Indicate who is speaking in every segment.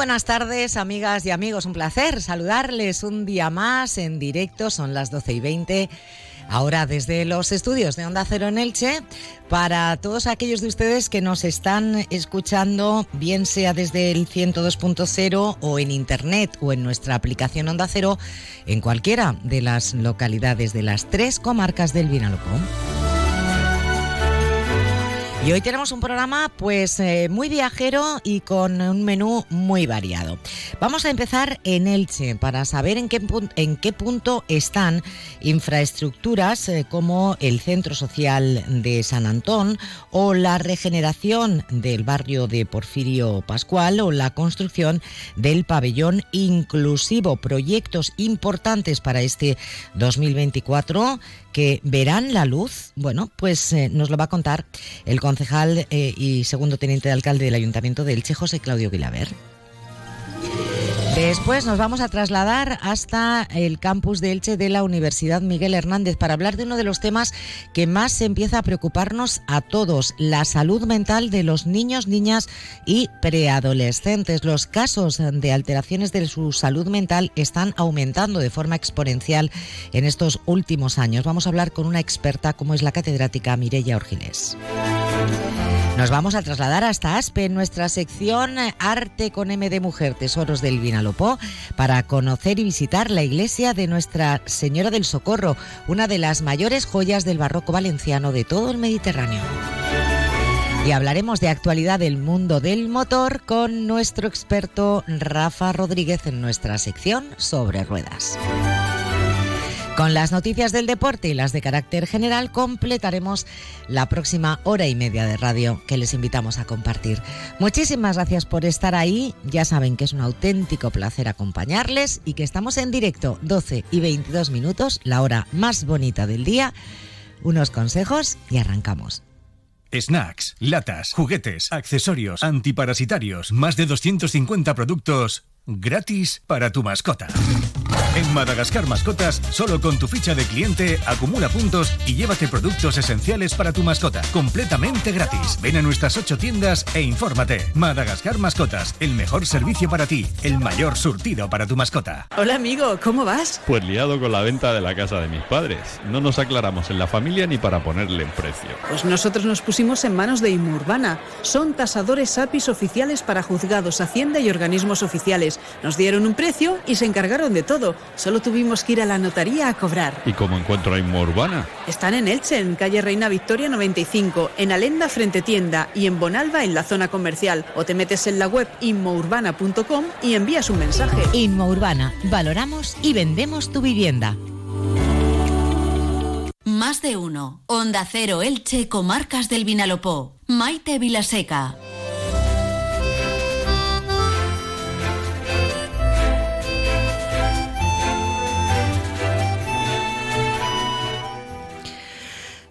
Speaker 1: buenas tardes, amigas y amigos. Un placer saludarles un día más en directo. Son las 12 y 20. Ahora desde los estudios de Onda Cero en Elche, para todos aquellos de ustedes que nos están escuchando, bien sea desde el 102.0 o en Internet o en nuestra aplicación Onda Cero, en cualquiera de las localidades de las tres comarcas del Vinalopó. Y hoy tenemos un programa pues eh, muy viajero y con un menú muy variado. Vamos a empezar en Elche para saber en qué, en qué punto están infraestructuras eh, como el Centro Social de San Antón o la regeneración del barrio de Porfirio Pascual o la construcción del pabellón inclusivo. Proyectos importantes para este 2024 que verán la luz? Bueno, pues eh, nos lo va a contar el concejal eh, y segundo teniente de alcalde del Ayuntamiento de Elche, José Claudio Guilaber. Después nos vamos a trasladar hasta el campus de Elche de la Universidad Miguel Hernández para hablar de uno de los temas que más se empieza a preocuparnos a todos, la salud mental de los niños, niñas y preadolescentes. Los casos de alteraciones de su salud mental están aumentando de forma exponencial en estos últimos años. Vamos a hablar con una experta como es la catedrática Mireya Orgiles. Nos vamos a trasladar hasta Aspe, en nuestra sección Arte con M de Mujer, Tesoros del Vinalopó, para conocer y visitar la iglesia de Nuestra Señora del Socorro, una de las mayores joyas del barroco valenciano de todo el Mediterráneo. Y hablaremos de actualidad del mundo del motor con nuestro experto Rafa Rodríguez en nuestra sección sobre ruedas. Con las noticias del deporte y las de carácter general completaremos la próxima hora y media de radio que les invitamos a compartir. Muchísimas gracias por estar ahí. Ya saben que es un auténtico placer acompañarles y que estamos en directo 12 y 22 minutos, la hora más bonita del día. Unos consejos y arrancamos.
Speaker 2: Snacks, latas, juguetes, accesorios, antiparasitarios, más de 250 productos gratis para tu mascota. En Madagascar Mascotas, solo con tu ficha de cliente, acumula puntos y llévate productos esenciales para tu mascota, completamente gratis. Ven a nuestras ocho tiendas e infórmate. Madagascar Mascotas, el mejor servicio para ti, el mayor surtido para tu mascota.
Speaker 3: Hola amigo, ¿cómo vas?
Speaker 4: Pues liado con la venta de la casa de mis padres. No nos aclaramos en la familia ni para ponerle en precio.
Speaker 3: Pues nosotros nos pusimos en manos de Inmurbana. Son tasadores APIs oficiales para juzgados, hacienda y organismos oficiales. Nos dieron un precio y se encargaron de todo. Solo tuvimos que ir a la notaría a cobrar.
Speaker 4: ¿Y cómo encuentro a Inmurbana?
Speaker 3: Están en Elche, en calle Reina Victoria 95, en Alenda frente tienda y en Bonalba en la zona comercial. O te metes en la web inmourbana.com y envías un mensaje.
Speaker 1: Inmourbana, valoramos y vendemos tu vivienda.
Speaker 5: Más de uno. Onda Cero Elche, Comarcas del Vinalopó. Maite Vilaseca.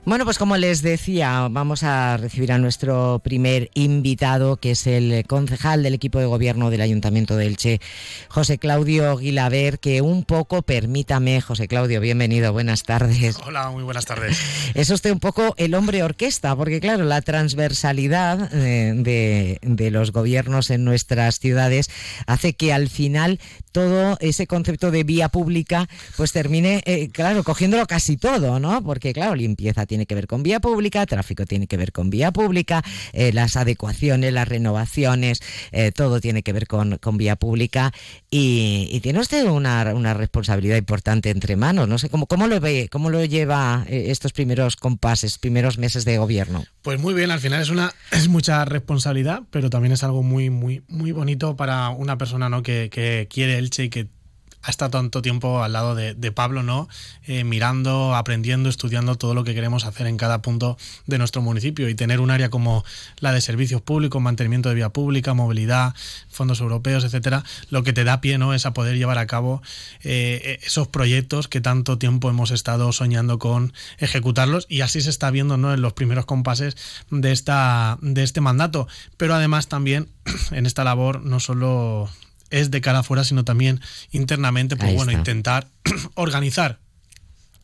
Speaker 1: Bueno, pues como les decía, vamos a recibir a nuestro primer invitado, que es el concejal del equipo de gobierno del Ayuntamiento de Elche, José Claudio Guilaber, que un poco, permítame, José Claudio, bienvenido, buenas tardes.
Speaker 6: Hola, muy buenas tardes.
Speaker 1: Es usted un poco el hombre orquesta, porque claro, la transversalidad eh, de, de los gobiernos en nuestras ciudades hace que al final todo ese concepto de vía pública pues termine, eh, claro, cogiéndolo casi todo, ¿no? Porque claro, limpieza tiene que ver con vía pública, tráfico tiene que ver con vía pública, eh, las adecuaciones, las renovaciones, eh, todo tiene que ver con, con vía pública y, tiene usted una, una, responsabilidad importante entre manos. No sé cómo, cómo lo ve, cómo lo lleva estos primeros compases, primeros meses de gobierno.
Speaker 6: Pues muy bien, al final es una es mucha responsabilidad, pero también es algo muy muy muy bonito para una persona ¿no? que quiere Elche y que ha estado tanto tiempo al lado de, Pablo, ¿no? Eh, mirando, aprendiendo, estudiando todo lo que queremos hacer en cada punto de nuestro municipio y tener un área como la de servicios públicos, mantenimiento de vía pública, movilidad, fondos europeos, etcétera, lo que te da pie, ¿no? Es a poder llevar a cabo eh, esos proyectos que tanto tiempo hemos estado soñando con ejecutarlos y así se está viendo, ¿no? En los primeros compases de esta de este mandato, pero además también en esta labor no solo es de cara afuera, sino también internamente, pues bueno, intentar organizar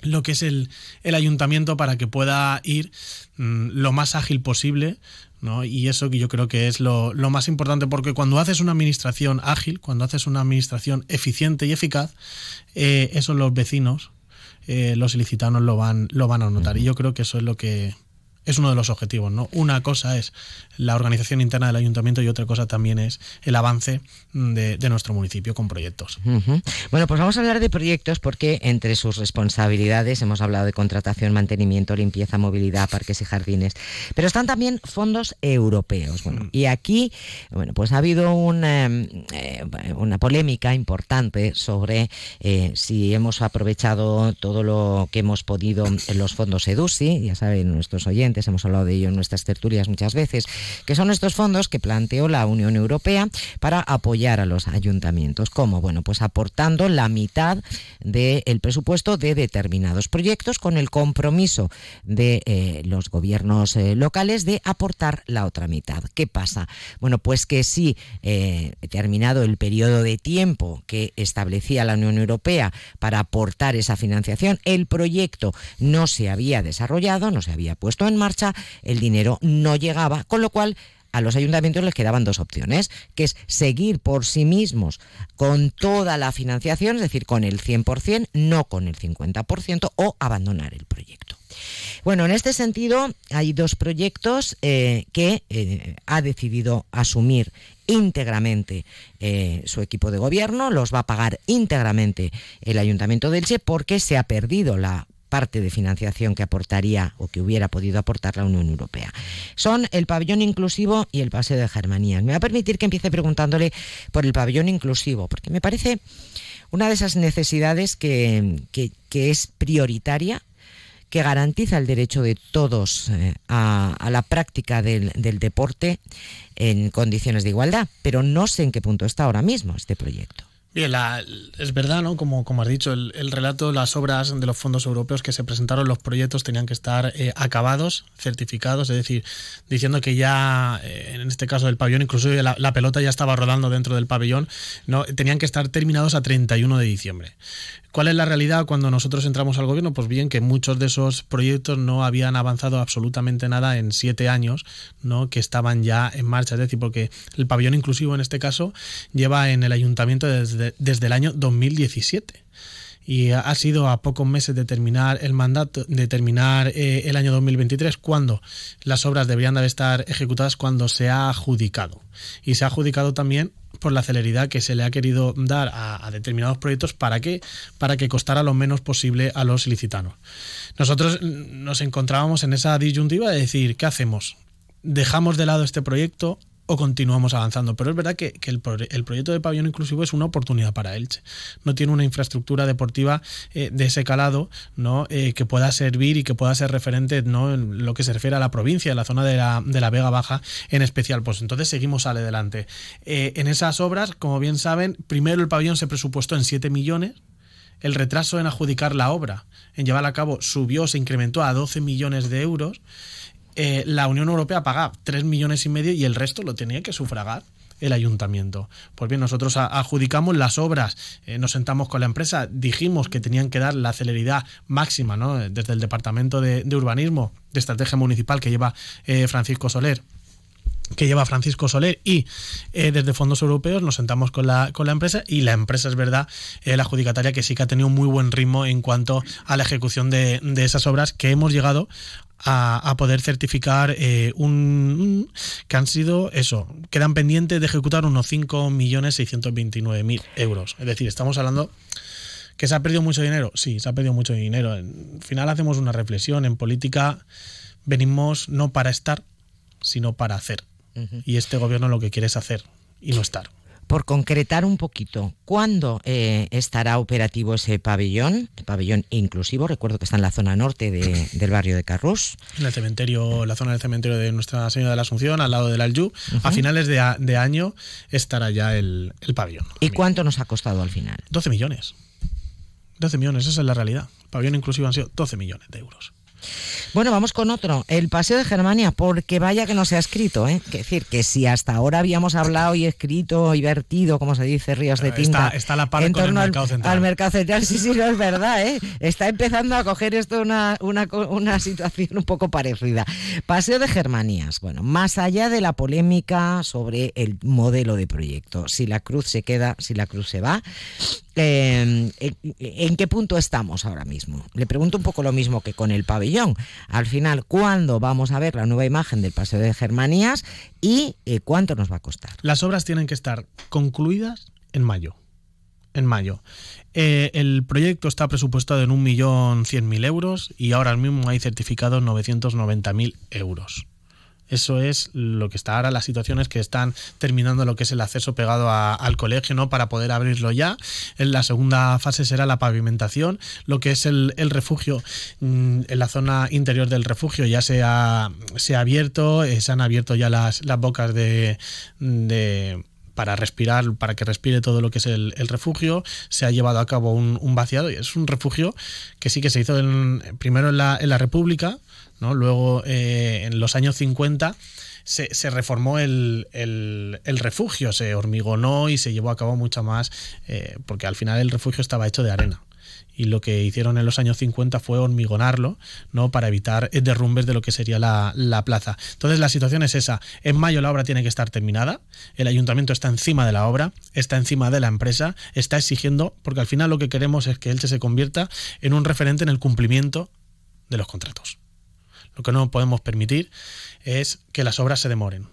Speaker 6: lo que es el, el ayuntamiento para que pueda ir mm, lo más ágil posible. ¿no? Y eso que yo creo que es lo, lo, más importante, porque cuando haces una administración ágil, cuando haces una administración eficiente y eficaz, eh, eso los vecinos, eh, los ilicitanos lo van, lo van a notar. Y yo creo que eso es lo que, es uno de los objetivos, ¿no? Una cosa es la organización interna del ayuntamiento y otra cosa también es el avance de, nuestro municipio con proyectos.
Speaker 1: Bueno, pues vamos a hablar de proyectos porque entre sus responsabilidades hemos hablado de contratación, mantenimiento, limpieza, movilidad, parques y jardines, pero están también fondos europeos. Bueno, mm. y aquí, bueno, pues ha habido una, eh, una polémica importante sobre eh, si hemos aprovechado todo lo que hemos podido en los fondos EDUSI, ya saben nuestros oyentes, hemos hablado de ello en nuestras tertulias muchas veces, que son estos fondos que planteó la Unión Europea para apoyar a los ayuntamientos. ¿Cómo? Bueno, pues aportando la mitad del presupuesto de determinados proyectos con el compromiso de eh, los gobiernos eh, locales de aportar la otra mitad. ¿Qué pasa? Bueno, pues que si eh, terminado el periodo de tiempo que establecía la Unión Europea para aportar esa financiación, el proyecto no se había desarrollado, no se había puesto en marcha, el dinero no llegaba, con lo cual a los ayuntamientos les quedaban dos opciones, que es seguir por sí mismos con toda la financiación, es decir, con el 100%, no con el 50%, o abandonar el proyecto. Bueno, en este sentido hay dos proyectos eh, que eh, ha decidido asumir íntegramente eh, su equipo de gobierno, los va a pagar íntegramente el Ayuntamiento de Elche porque se ha perdido la parte de financiación que aportaría o que hubiera podido aportar la Unión Europea. Son el pabellón inclusivo y el paseo de Germanías. Me va a permitir que empiece preguntándole por el pabellón inclusivo, porque me parece una de esas necesidades que, es prioritaria que garantiza el derecho de todos eh, a, la práctica del, deporte en condiciones de igualdad, pero no sé en qué punto está ahora mismo este proyecto.
Speaker 6: Bien, es verdad, ¿no? Como, como has dicho, el, relato, las obras de los fondos europeos que se presentaron, los proyectos tenían que estar eh, acabados, certificados, es decir, diciendo que ya, eh, en este caso del pabellón, incluso la, la, pelota ya estaba rodando dentro del pabellón, no tenían que estar terminados a 31 de diciembre. ¿Cuál es la realidad cuando nosotros entramos al gobierno? Pues bien, que muchos de esos proyectos no habían avanzado absolutamente nada en siete años, ¿no? que estaban ya en marcha. Es decir, porque el pabellón inclusivo en este caso lleva en el ayuntamiento desde, desde el año 2017 y ha sido a pocos meses de terminar el mandato, de terminar eh, el año 2023, cuando las obras deberían de estar ejecutadas cuando se ha adjudicado. Y se ha adjudicado también por la celeridad que se le ha querido dar a, determinados proyectos para que para que costara lo menos posible a los licitanos. Nosotros nos encontrábamos en esa disyuntiva de decir, ¿qué hacemos? ¿Dejamos de lado este proyecto? O continuamos avanzando. Pero es verdad que, el, proyecto de pabellón inclusivo es una oportunidad para Elche. No tiene una infraestructura deportiva eh, de ese calado. Eh, que pueda servir y que pueda ser referente ¿no? en lo que se refiere a la provincia, en la zona de la, de la Vega Baja en especial. Pues entonces seguimos adelante. Eh, en esas obras, como bien saben, primero el pabellón se presupuestó en 7 millones. El retraso en adjudicar la obra, en llevarla a cabo, subió, se incrementó a 12 millones de euros. Eh, la Unión Europea pagaba 3 millones y medio y el resto lo tenía que sufragar el ayuntamiento. Pues bien, nosotros adjudicamos las obras, eh, nos sentamos con la empresa, dijimos que tenían que dar la celeridad máxima ¿no? desde el Departamento de, Urbanismo, de Estrategia Municipal que lleva eh, Francisco Soler que lleva Francisco Soler y desde fondos europeos nos sentamos con la, con la empresa y la empresa es verdad, la adjudicataria que sí que ha tenido un muy buen ritmo en cuanto a la ejecución de, de esas obras que hemos llegado a, poder certificar eh, un, que han sido eso, quedan pendientes de ejecutar unos 5.629.000 euros. Es decir, estamos hablando que se ha perdido mucho dinero. Sí, se ha perdido mucho dinero. Al final hacemos una reflexión. En política venimos no para estar, sino para hacer. Y este gobierno lo que quiere es hacer y no estar
Speaker 1: por concretar un poquito, ¿cuándo eh, estará operativo ese pabellón? El pabellón inclusivo, recuerdo que está en la zona norte del barrio de Carrús.
Speaker 6: En el cementerio, la zona del cementerio de Nuestra Señora de la Asunción, al lado del Aljú. A finales de, año estará ya el, pabellón.
Speaker 1: ¿Y cuánto nos ha costado al final?
Speaker 6: 12 millones. 12 millones, esa es la realidad. El pabellón inclusivo han sido 12 millones de euros.
Speaker 1: Bueno, vamos con otro, el Paseo de Germania, porque vaya que no se ha escrito, ¿eh? Es decir, que si hasta ahora habíamos hablado y escrito y vertido, como se dice, ríos de tinta.
Speaker 6: Está, está la par en torno
Speaker 1: al,
Speaker 6: mercado central.
Speaker 1: al mercado central, sí, sí, no es verdad, ¿eh? Está empezando a coger esto una, una, una situación un poco parecida. Paseo de Germanías, bueno, más allá de la polémica sobre el modelo de proyecto, si la cruz se queda, si la cruz se va, eh, ¿en qué punto estamos ahora mismo? Le pregunto un poco lo mismo que con el pabellón. Al final, ¿cuándo vamos a ver la nueva imagen del Paseo de Germanías y eh, cuánto nos va a costar?
Speaker 6: Las obras tienen que estar concluidas en mayo. En mayo. Eh, el proyecto está presupuestado en 1.100.000 euros y ahora mismo hay certificados 990.000 euros. Eso es lo que está ahora. La situación es que están terminando lo que es el acceso pegado a, al colegio, ¿no? Para poder abrirlo ya. En la segunda fase será la pavimentación. Lo que es el, el refugio, mm, en la zona interior del refugio ya se ha, se ha abierto, eh, se han abierto ya las, las bocas de, de para respirar, para que respire todo lo que es el, el refugio. Se ha llevado a cabo un, un, vaciado y es un refugio que sí que se hizo en, primero en la, en la República, luego eh, en los años 50. Se, reformó el, refugio, se hormigonó y se llevó a cabo mucho más, eh, porque al final el refugio estaba hecho de arena y lo que hicieron en los años 50 fue hormigonarlo, ¿no? Para evitar derrumbes de lo que sería la, la, plaza. Entonces la situación es esa. En mayo la obra tiene que estar terminada, el ayuntamiento está encima de la obra, está encima de la empresa, está exigiendo, porque al final lo que queremos es que Elche se convierta en un referente en el cumplimiento de los contratos. Lo que no podemos permitir es que las obras se demoren.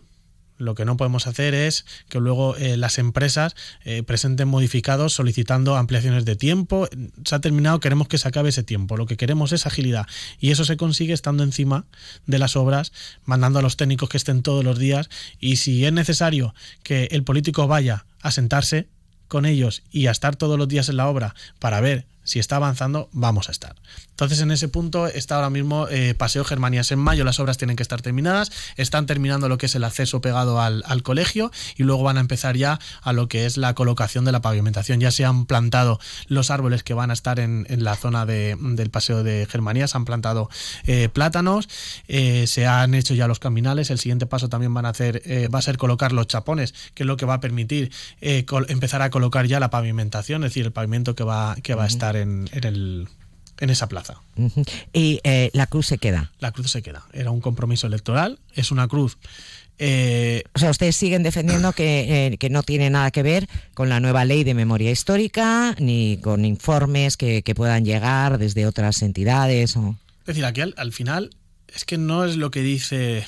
Speaker 6: Lo que no podemos hacer es que luego eh, las empresas eh, presenten modificados solicitando ampliaciones de tiempo. Se ha terminado, queremos que se acabe ese tiempo. Lo que queremos es agilidad. Y eso se consigue estando encima de las obras, mandando a los técnicos que estén todos los días. Y si es necesario que el político vaya a sentarse con ellos y a estar todos los días en la obra para ver si está avanzando, vamos a estar. Entonces, en ese punto está ahora mismo eh, Paseo Germanías en mayo, las obras tienen que estar terminadas, están terminando lo que es el acceso pegado al, al, colegio y luego van a empezar ya a lo que es la colocación de la pavimentación. Ya se han plantado los árboles que van a estar en, en la zona de, del Paseo de Germanías, se han plantado eh, plátanos, eh, se han hecho ya los caminales, el siguiente paso también van a hacer, va a ser colocar los chapones, que es lo que va a permitir empezar a colocar ya la pavimentación, es decir, el pavimento que va, que va a estar en, en el en esa plaza.
Speaker 1: Uh -huh. Y eh, la cruz se queda.
Speaker 6: La cruz se queda. Era un compromiso electoral. Es una cruz. Eh,
Speaker 1: o sea, ustedes siguen defendiendo que, eh, que, no tiene nada que ver con la nueva ley de memoria histórica, ni con informes que, que puedan llegar desde otras entidades. O...
Speaker 6: Es decir, aquí al, al final es que no es lo que dice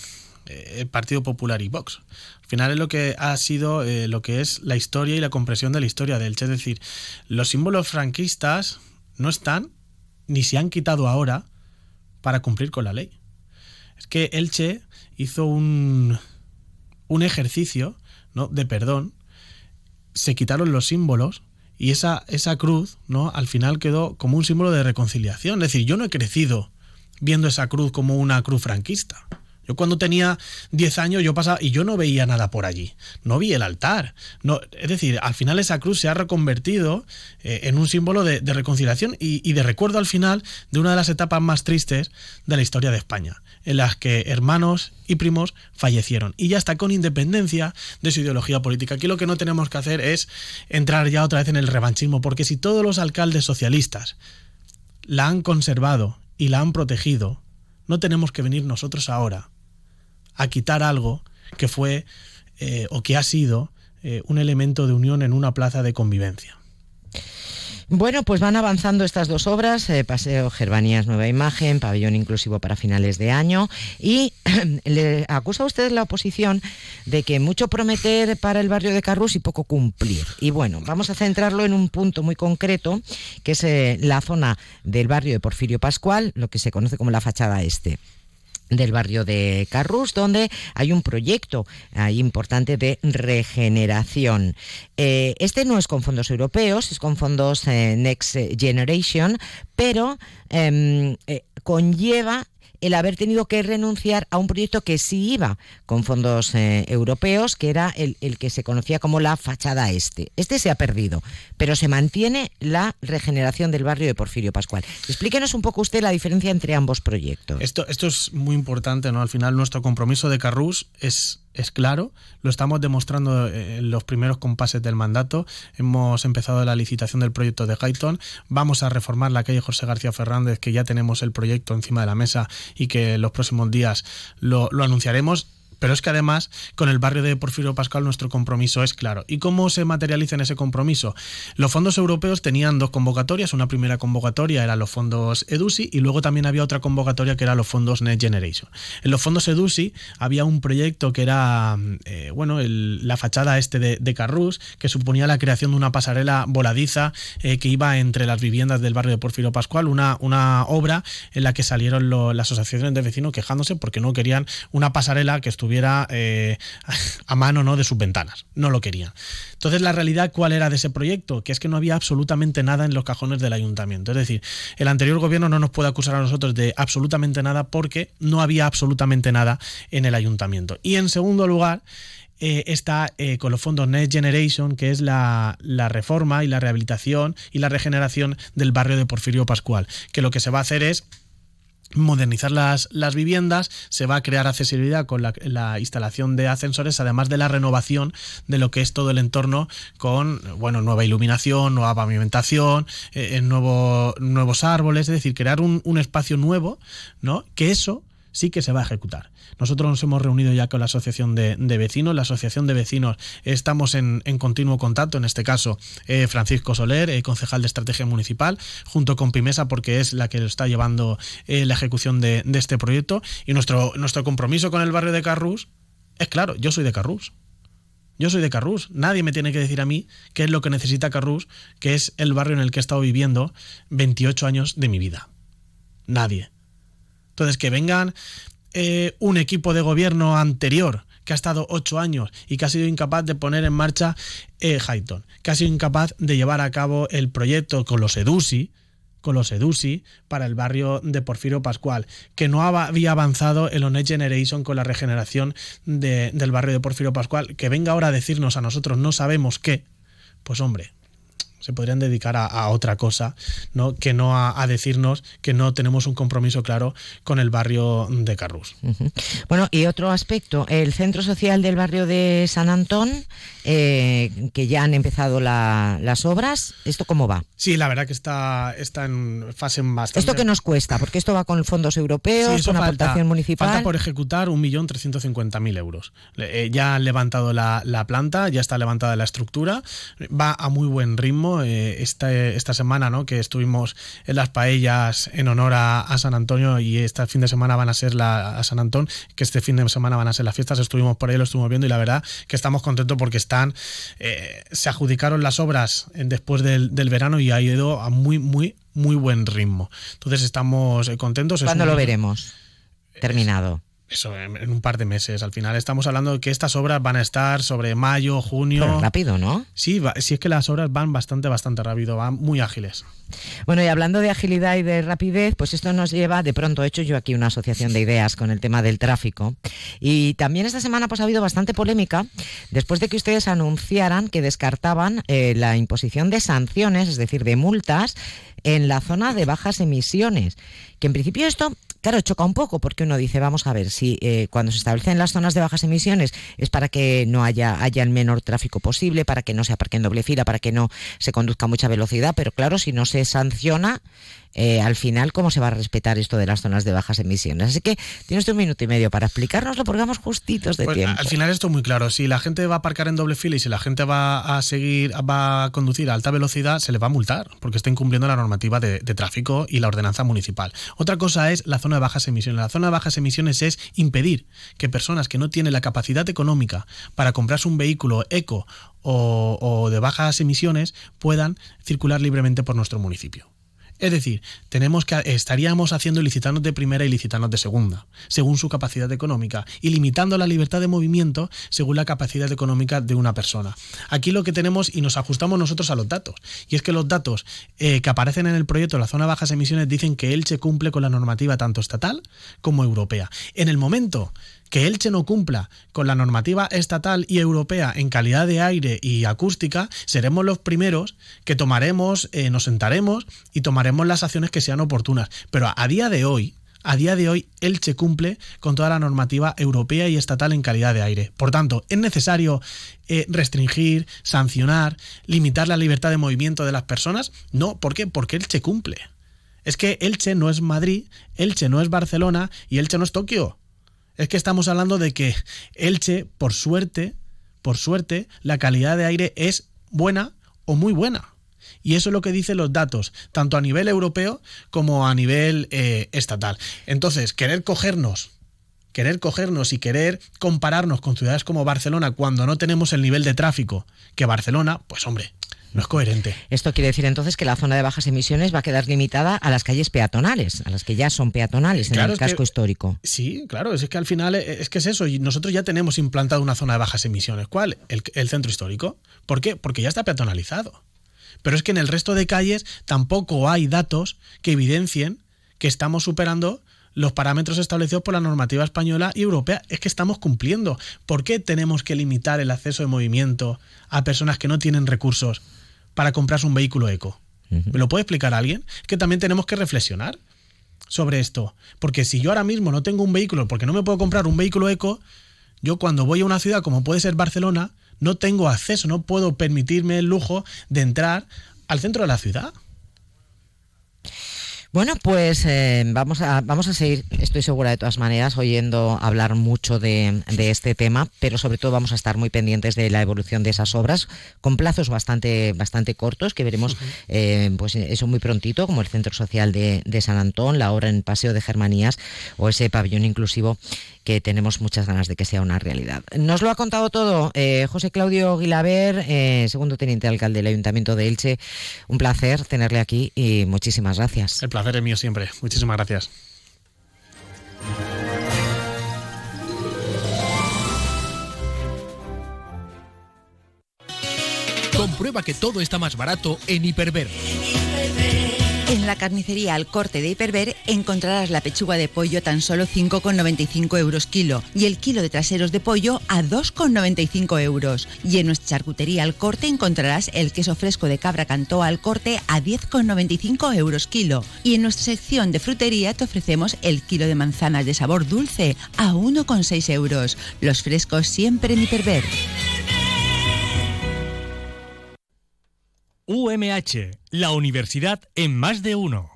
Speaker 6: el Partido Popular y Vox. Al final es lo que ha sido eh, lo que es la historia y la compresión de la historia del Che. Es decir, los símbolos franquistas no están ni se han quitado ahora para cumplir con la ley. Es que Elche hizo un, un ejercicio ¿no? de perdón, se quitaron los símbolos y esa, esa cruz ¿no? al final quedó como un símbolo de reconciliación. Es decir, yo no he crecido viendo esa cruz como una cruz franquista. Yo cuando tenía 10 años yo pasaba y yo no veía nada por allí. No vi el altar. No, es decir, al final esa cruz se ha reconvertido eh, en un símbolo de, reconciliación y, y, de recuerdo al final de una de las etapas más tristes de la historia de España, en las que hermanos y primos fallecieron. Y ya está con independencia de su ideología política. Aquí lo que no tenemos que hacer es entrar ya otra vez en el revanchismo, porque si todos los alcaldes socialistas la han conservado y la han protegido, no tenemos que venir nosotros ahora a quitar algo que fue eh, o que ha sido eh, un elemento de unión en una plaza de convivencia.
Speaker 1: Bueno, pues van avanzando estas dos obras, eh, Paseo Gervanías Nueva Imagen, Pabellón Inclusivo para finales de año, y le acusa a usted la oposición de que mucho prometer para el barrio de Carrús y poco cumplir. Y bueno, vamos a centrarlo en un punto muy concreto, que es la zona del barrio de Porfirio Pascual, lo que se conoce como la fachada este del barrio de Carrús, donde hay un proyecto importante de regeneración. Eh, este no es con fondos europeos, es con fondos eh, Next Generation, pero eh, conlleva el haber tenido que renunciar a un proyecto que sí iba con fondos eh, europeos, que era el, el, que se conocía como la fachada este. Este se ha perdido, pero se mantiene la regeneración del barrio de Porfirio Pascual. Explíquenos un poco usted la diferencia entre ambos proyectos.
Speaker 6: Esto, esto es muy importante, ¿no? Al final nuestro compromiso de Carrús es es claro, lo estamos demostrando en los primeros compases del mandato. Hemos empezado la licitación del proyecto de Highton, vamos a reformar la calle José García Fernández, que ya tenemos el proyecto encima de la mesa y que los próximos días lo anunciaremos pero es que además, con el barrio de Porfirio Pascual, nuestro compromiso es claro. ¿Y cómo se materializa en ese compromiso? Los fondos europeos tenían dos convocatorias. Una primera convocatoria era los fondos EDUSI y luego también había otra convocatoria que era los fondos Next Generation. En los fondos EDUSI había un proyecto que era, eh, bueno, la fachada este de, de, Carrús, que suponía la creación de una pasarela voladiza eh, que iba entre las viviendas del barrio de Porfirio Pascual, una, una obra en la que salieron las asociaciones de vecinos quejándose porque no querían una pasarela que estuviera eh, a mano ¿no? de sus ventanas. No lo querían. Entonces, la realidad, ¿cuál era de ese proyecto? Que es que no había absolutamente nada en los cajones del ayuntamiento. Es decir, el anterior gobierno no nos puede acusar a nosotros de absolutamente nada porque no había absolutamente nada en el ayuntamiento. Y en segundo lugar, eh, está eh, con los fondos Next Generation, que es la, la, reforma y la rehabilitación y la regeneración del barrio de Porfirio Pascual, que lo que se va a hacer es modernizar las, las, viviendas, se va a crear accesibilidad con la, instalación de ascensores, además de la renovación de lo que es todo el entorno con bueno, nueva iluminación, nueva pavimentación, eh, nuevos árboles, es decir, crear un, un espacio nuevo, ¿no? Que eso sí que se va a ejecutar. Nosotros nos hemos reunido ya con la Asociación de, Vecinos. La Asociación de Vecinos estamos en, continuo contacto, en este caso eh, Francisco Soler, eh, concejal de Estrategia Municipal, junto con Pimesa, porque es la que está llevando eh, la ejecución de, este proyecto. Y nuestro, nuestro compromiso con el barrio de Carrús es claro, yo soy de Carrús. Yo soy de Carrús. Nadie me tiene que decir a mí qué es lo que necesita Carrús, que es el barrio en el que he estado viviendo 28 años de mi vida. Nadie. Entonces, que vengan eh, un equipo de gobierno anterior que ha estado ocho años y que ha sido incapaz de poner en marcha eh, Highton, que ha sido incapaz de llevar a cabo el proyecto con los EDUSI, con los EDUSI para el barrio de Porfirio Pascual, que no había avanzado el Next Generation con la regeneración del barrio de Porfirio Pascual, que venga ahora a decirnos a nosotros no sabemos qué, pues hombre, se podrían dedicar a, otra cosa, ¿no? que no a, decirnos que no tenemos un compromiso claro con el barrio de Carrús.
Speaker 1: Bueno, y otro aspecto, el centro social del barrio de San Antón, eh, que ya han empezado las obras, ¿esto cómo va?
Speaker 6: Sí, la verdad que está, está en fase bastante...
Speaker 1: ¿Esto qué nos cuesta? Porque esto va con fondos europeos, con una aportación municipal.
Speaker 6: Falta por ejecutar 1.350.000 euros. Eh, ya han levantado la, la planta, ya está levantada la estructura, va a muy buen ritmo eh, esta, esta, semana, ¿no? Que estuvimos en las paellas en honor a, San Antonio y este fin de semana van a ser la, a San Antón, que este fin de semana van a ser las fiestas. Estuvimos por ahí, lo estuvimos viendo y la verdad que estamos contentos porque están, eh, se adjudicaron las obras después del, verano y ha ido a muy, muy, muy buen ritmo. Entonces estamos eh, contentos.
Speaker 1: ¿Cuándo lo veremos? Terminado
Speaker 6: eso, en un par de meses. Al final estamos hablando de que estas obras van a estar sobre mayo, junio.
Speaker 1: rápido, ¿no?
Speaker 6: Sí, sí es que las obras van bastante, bastante rápido, van muy ágiles.
Speaker 1: Bueno, y hablando de agilidad y de rapidez, pues esto nos lleva, de pronto he hecho yo aquí una asociación de ideas con el tema del tráfico. Y también esta semana pues ha habido bastante polémica después de que ustedes anunciaran que descartaban eh, la imposición de sanciones, es decir, de multas en la zona de bajas emisiones. Que en principio esto Claro, choca un poco porque uno dice, vamos a ver, si eh, cuando se establecen las zonas de bajas emisiones es para que no haya, haya el menor tráfico posible, para que no se aparque en doble fila, para que no se conduzca a mucha velocidad, pero claro, si no se sanciona, eh, al final cómo se va a respetar esto de las zonas de bajas emisiones. Así que tienes un minuto y medio para explicárnoslo porque vamos justitos de
Speaker 6: pues,
Speaker 1: tiempo.
Speaker 6: Al final esto es muy claro. Si la gente va a aparcar en doble fila y si la gente va a seguir, va a conducir a alta velocidad, se le va a multar porque está incumpliendo la normativa de, tráfico y la ordenanza municipal. Otra cosa es la zona de bajas emisiones. La zona de bajas emisiones es impedir que personas que no tienen la capacidad económica para comprarse un vehículo eco o de bajas emisiones puedan circular libremente por nuestro municipio. Es decir, tenemos que estaríamos haciendo licitanos de primera y licitanos de segunda, según su capacidad económica, y limitando la libertad de movimiento según la capacidad económica de una persona. Aquí lo que tenemos, y nos ajustamos nosotros a los datos, y es que los datos eh, que aparecen en el proyecto de la zona de bajas emisiones dicen que Elche cumple con la normativa tanto estatal como europea. En el momento que Elche no cumpla con la normativa estatal y europea en calidad de aire y acústica, seremos los primeros que tomaremos, eh, nos sentaremos y tomaremos las acciones que sean oportunas. Pero a, día de hoy, a día de hoy Elche cumple con toda la normativa europea y estatal en calidad de aire. Por tanto, es necesario eh, restringir, sancionar, limitar la libertad de movimiento de las personas. No, ¿por qué? Porque Elche cumple. Es que Elche no es Madrid, Elche no es Barcelona y Elche no es Tokio. Es que estamos hablando de que Elche, por suerte, por suerte, la calidad de aire es buena o muy buena. Y eso es lo que dicen los datos, tanto a nivel europeo como a nivel eh, estatal. Entonces, querer cogernos, querer cogernos y querer compararnos con ciudades como Barcelona cuando no tenemos el nivel de tráfico que Barcelona, pues hombre, no es coherente.
Speaker 1: Esto quiere decir entonces que la zona de bajas emisiones va a quedar limitada a las calles peatonales, a las que ya son peatonales en el casco histórico.
Speaker 6: Sí, claro, es que al final es que es eso. Y nosotros ya tenemos implantado una zona de bajas emisiones. ¿Cuál? El, centro histórico. ¿Por qué? Porque ya está peatonalizado. Pero es que en el resto de calles tampoco hay datos que evidencien que estamos superando los parámetros establecidos por la normativa española y europea. Es que estamos cumpliendo. ¿Por qué tenemos que limitar el acceso de movimiento a personas que no tienen recursos para comprarse un vehículo eco? ¿Me lo puede explicar alguien? Es que también tenemos que reflexionar sobre esto. Porque si yo ahora mismo no tengo un vehículo, porque no me puedo comprar un vehículo eco, yo cuando voy a una ciudad como puede ser Barcelona, no tengo acceso, no puedo permitirme el lujo de entrar al centro de la ciudad.
Speaker 1: Bueno, pues eh, vamos, a, vamos a seguir, estoy segura de todas maneras, oyendo hablar mucho de, este tema, pero sobre todo vamos a estar muy pendientes de la evolución de esas obras, con plazos bastante, bastante cortos, que veremos eh, pues eso muy prontito, como el Centro Social de, de San Antón, la obra en Paseo de Germanías o ese pabellón inclusivo que tenemos muchas ganas de que sea una realidad. Nos lo ha contado todo eh, José Claudio Guilaber, eh, segundo teniente alcalde del Ayuntamiento de Elche. Un placer tenerle aquí y muchísimas gracias.
Speaker 6: El placer es mío siempre. Muchísimas gracias.
Speaker 7: Comprueba que todo está más barato en Hiperver.
Speaker 8: En la carnicería al corte de Hiperver encontrarás la pechuga de pollo tan solo 5,95 euros kilo y el kilo de traseros de pollo a 2,95 euros. Y en nuestra charcutería al corte encontrarás el queso fresco de cabra cantoa al corte a 10,95 euros kilo. Y en nuestra sección de frutería te ofrecemos el kilo de manzanas de sabor dulce a 1,6 euros. Los frescos siempre en Hiperver.
Speaker 7: UMH, la universidad en más de uno.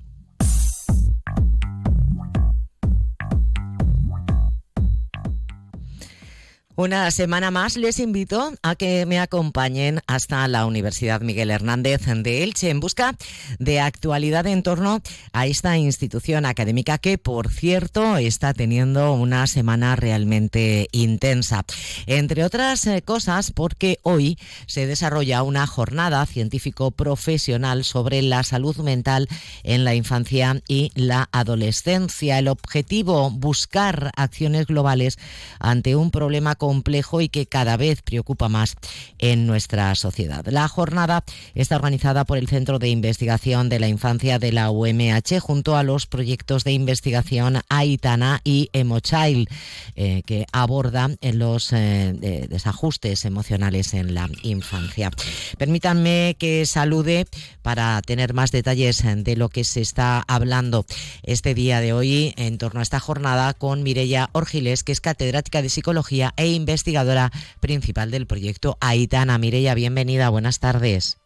Speaker 1: Una semana más les invito a que me acompañen hasta la Universidad Miguel Hernández de Elche en busca de actualidad en torno a esta institución académica que, por cierto, está teniendo una semana realmente intensa. Entre otras eh, cosas, porque hoy se desarrolla una jornada científico-profesional sobre la salud mental en la infancia y la adolescencia. El objetivo, buscar acciones globales ante un problema con complejo y que cada vez preocupa más en nuestra sociedad. La jornada está organizada por el Centro de Investigación de la Infancia de la UMH junto a los proyectos de investigación Aitana y Emochild, eh, que abordan los eh, desajustes emocionales en la infancia. Permítanme que salude para tener más detalles de lo que se está hablando este día de hoy en torno a esta jornada con Mireya Orgiles, que es catedrática de Psicología e investigadora principal del proyecto Aitana. Mireya, bienvenida, buenas tardes.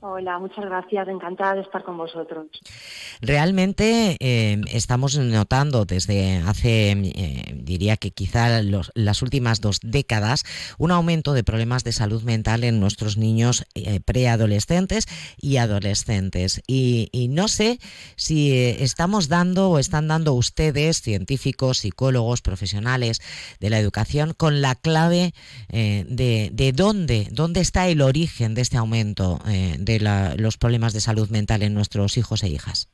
Speaker 9: Hola, muchas gracias, encantada de estar con vosotros.
Speaker 1: Realmente eh, estamos notando desde hace, eh, diría que quizá las últimas dos décadas, un aumento de problemas de salud mental en nuestros niños eh, preadolescentes y adolescentes. Y, no sé si estamos dando o están dando ustedes, científicos, psicólogos, profesionales de la educación, con la clave de, de, dónde, dónde está el origen de este aumento de los problemas de salud mental en nuestros hijos e hijas?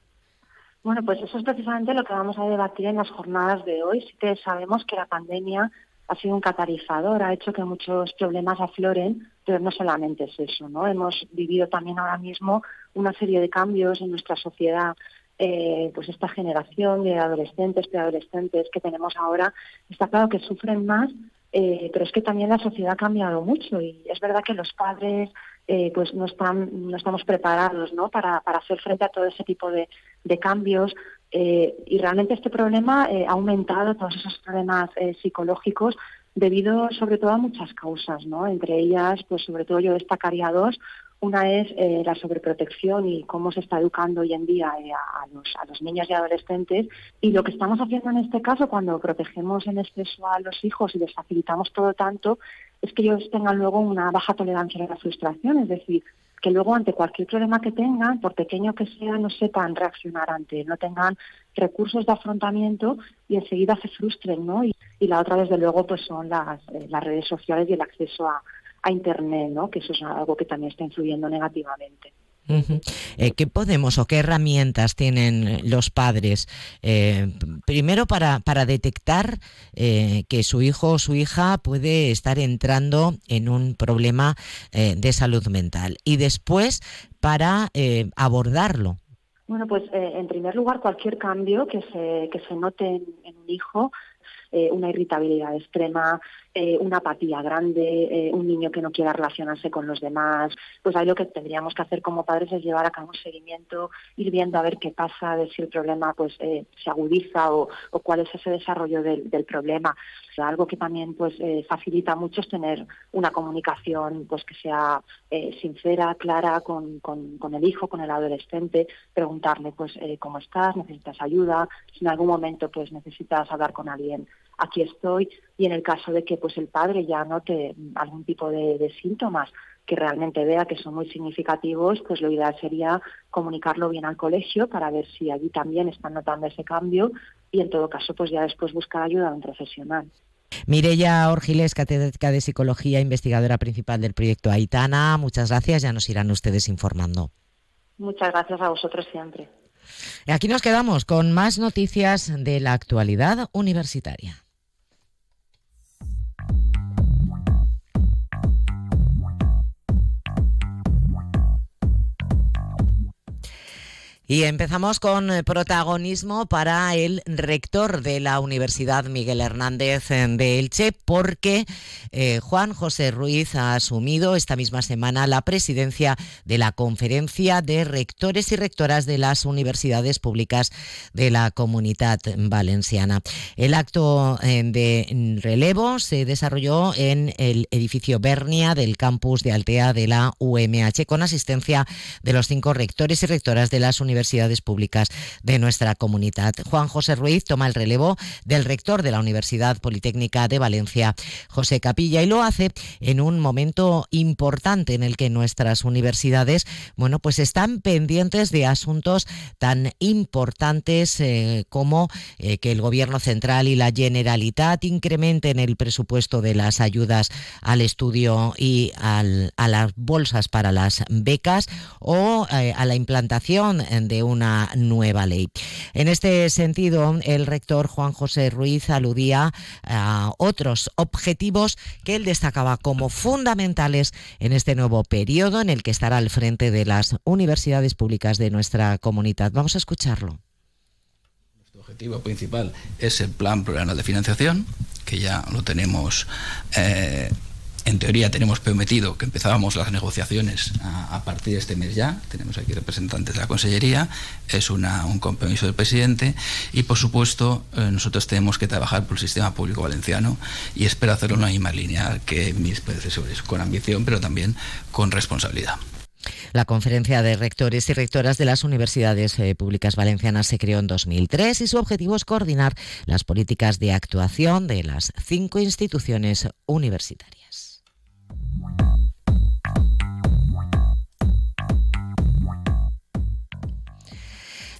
Speaker 9: Bueno, pues eso es precisamente lo que vamos a debatir en las jornadas de hoy. Sí que sabemos que la pandemia ha sido un catalizador, ha hecho que muchos problemas afloren, pero no solamente es eso, ¿no? Hemos vivido también ahora mismo una serie de cambios en nuestra sociedad. Eh, pues esta generación de adolescentes, preadolescentes que tenemos ahora, está claro que sufren más, eh, pero es que también la sociedad ha cambiado mucho y es verdad que los padres eh, pues no están no estamos preparados ¿no? Para, para hacer frente a todo ese tipo de, de cambios eh, y realmente este problema eh, ha aumentado todos esos problemas eh, psicológicos debido sobre todo a muchas causas, ¿no? Entre ellas, pues sobre todo yo destacaría dos. Una es la sobreprotección y cómo se está educando hoy en día a, los, a los niños y adolescentes. Y lo que estamos haciendo en este caso, cuando protegemos en exceso a los hijos y les facilitamos todo tanto, es que ellos tengan luego una baja tolerancia a la frustración. Es decir, que luego ante cualquier problema que tengan, por pequeño que sea, no sepan reaccionar ante no tengan recursos de afrontamiento y enseguida se frustren, ¿no? Y, la otra, desde luego, pues son las, eh, las redes sociales y el acceso a, a Internet, ¿no? Que eso es algo que también está influyendo negativamente.
Speaker 1: Eh, ¿Qué podemos o qué herramientas tienen los padres? Eh, primero para, para detectar eh, que su hijo o su hija puede estar entrando en un problema de salud mental y después para abordarlo.
Speaker 9: Bueno, pues en primer lugar cualquier cambio que se, que se note en un hijo una irritabilidad extrema, eh, una apatía grande, eh, un niño que no quiera relacionarse con los demás, pues ahí lo que tendríamos que hacer como padres es llevar a cabo un seguimiento, ir viendo a ver qué pasa, ver si el problema pues eh, se agudiza o, cuál es ese desarrollo del, problema. algo que también pues facilita mucho es tener una comunicación pues que sea sincera, clara con, con, el hijo, con el adolescente, preguntarle pues cómo estás, necesitas ayuda, si en algún momento pues necesitas hablar con alguien aquí estoy y en el caso de que pues el padre ya note algún tipo de, síntomas que realmente vea que son muy significativos, pues lo ideal sería comunicarlo bien al colegio para ver si allí también están notando ese cambio y en todo caso pues ya después buscar ayuda de un profesional.
Speaker 1: Mireya Orgiles, catedrática de Psicología, investigadora principal del proyecto Aitana, muchas gracias, ya nos irán ustedes informando.
Speaker 9: Muchas gracias a vosotros siempre.
Speaker 1: Aquí nos quedamos con más noticias de la actualidad universitaria. Y empezamos con eh, protagonismo para el rector de la Universidad Miguel Hernández eh, de Elche, porque eh, Juan José Ruiz ha asumido esta misma semana la presidencia de la Conferencia de Rectores y Rectoras de las Universidades Públicas de la Comunidad Valenciana. El acto de relevo se desarrolló en el edificio Bernia del campus de Altea de la UMH, con asistencia de los cinco rectores y rectoras de las universidades universidades públicas de nuestra comunidad. Juan José Ruiz toma el relevo del rector de la Universidad Politécnica de Valencia, José Capilla, y lo hace en un momento importante en el que nuestras universidades, bueno, pues están pendientes de asuntos tan importantes eh, como eh, que el Gobierno central y la Generalitat incrementen el presupuesto de las ayudas al estudio y a las bolsas para las becas o eh, a la implantación de una nueva ley. En este sentido, el rector Juan José Ruiz aludía a otros objetivos que él destacaba como fundamentales en este nuevo periodo en el que estará al frente de las universidades públicas de nuestra comunidad. Vamos a escucharlo.
Speaker 10: Nuestro objetivo principal es el plan plurianual de financiación, que ya lo tenemos eh, en teoría tenemos prometido que empezábamos las negociaciones a, partir de este mes ya. Tenemos aquí representantes de la Consellería, es un compromiso del presidente y, por supuesto, eh, nosotros tenemos que trabajar por el sistema público valenciano y espero hacerlo en la misma línea que mis predecesores, con ambición, pero también con responsabilidad.
Speaker 1: La Conferencia de Rectores y Rectoras de las Universidades eh, Públicas Valencianas se creó en 2003 y su objetivo es coordinar las políticas de actuación de las cinco instituciones universitarias.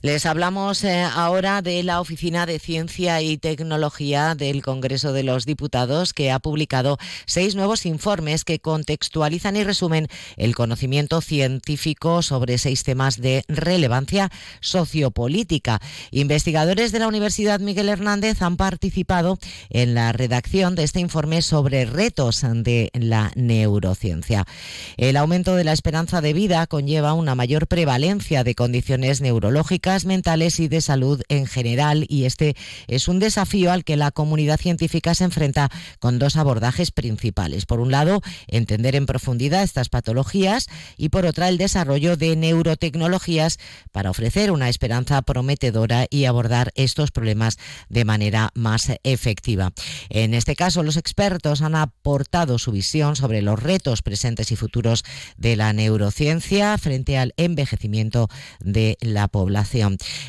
Speaker 1: Les hablamos eh, ahora de la Oficina de Ciencia y Tecnología del Congreso de los Diputados, que ha publicado seis nuevos informes que contextualizan y resumen el conocimiento científico sobre seis temas de relevancia sociopolítica. Investigadores de la Universidad Miguel Hernández han participado en la redacción de este informe sobre retos de la neurociencia. El aumento de la esperanza de vida conlleva una mayor prevalencia de condiciones neurológicas mentales y de salud en general y este es un desafío al que la comunidad científica se enfrenta con dos abordajes principales. Por un lado, entender en profundidad estas patologías y por otra el desarrollo de neurotecnologías para ofrecer una esperanza prometedora y abordar estos problemas de manera más efectiva. En este caso, los expertos han aportado su visión sobre los retos presentes y futuros de la neurociencia frente al envejecimiento de la población.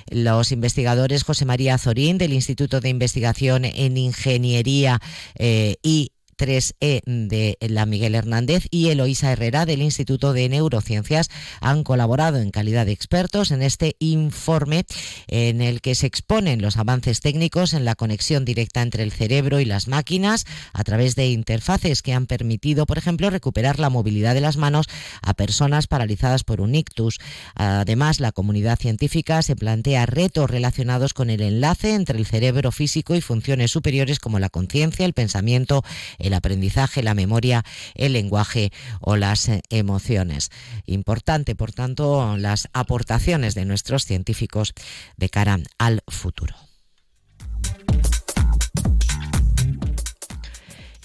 Speaker 1: Los investigadores José María Zorín del Instituto de Investigación en Ingeniería eh, y 3E de la Miguel Hernández y Eloísa Herrera del Instituto de Neurociencias han colaborado en calidad de expertos en este informe en el que se exponen los avances técnicos en la conexión directa entre el cerebro y las máquinas a través de interfaces que han permitido, por ejemplo, recuperar la movilidad de las manos a personas paralizadas por un ictus. Además, la comunidad científica se plantea retos relacionados con el enlace entre el cerebro físico y funciones superiores como la conciencia, el pensamiento, el aprendizaje, la memoria, el lenguaje o las emociones. Importante, por tanto, las aportaciones de nuestros científicos de cara al futuro.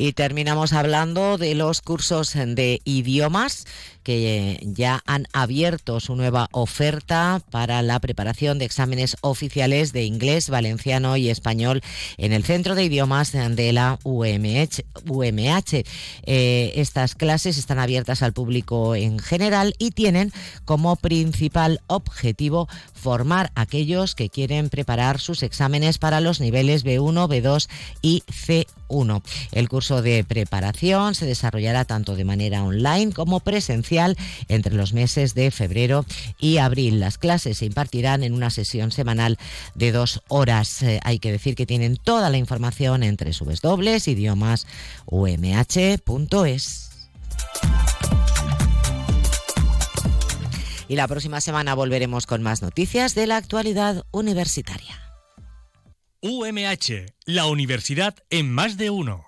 Speaker 1: Y terminamos hablando de los cursos de idiomas que ya han abierto su nueva oferta para la preparación de exámenes oficiales de inglés, valenciano y español en el Centro de Idiomas de la UMH. UMH. Eh, estas clases están abiertas al público en general y tienen como principal objetivo formar a aquellos que quieren preparar sus exámenes para los niveles B1, B2 y C1. El curso de preparación se desarrollará tanto de manera online como presencial entre los meses de febrero y abril. Las clases se impartirán en una sesión semanal de dos horas. Eh, hay que decir que tienen toda la información entre dobles idiomas umh.es. Y la próxima semana volveremos con más noticias de la actualidad universitaria.
Speaker 7: UMH, la universidad en más de uno.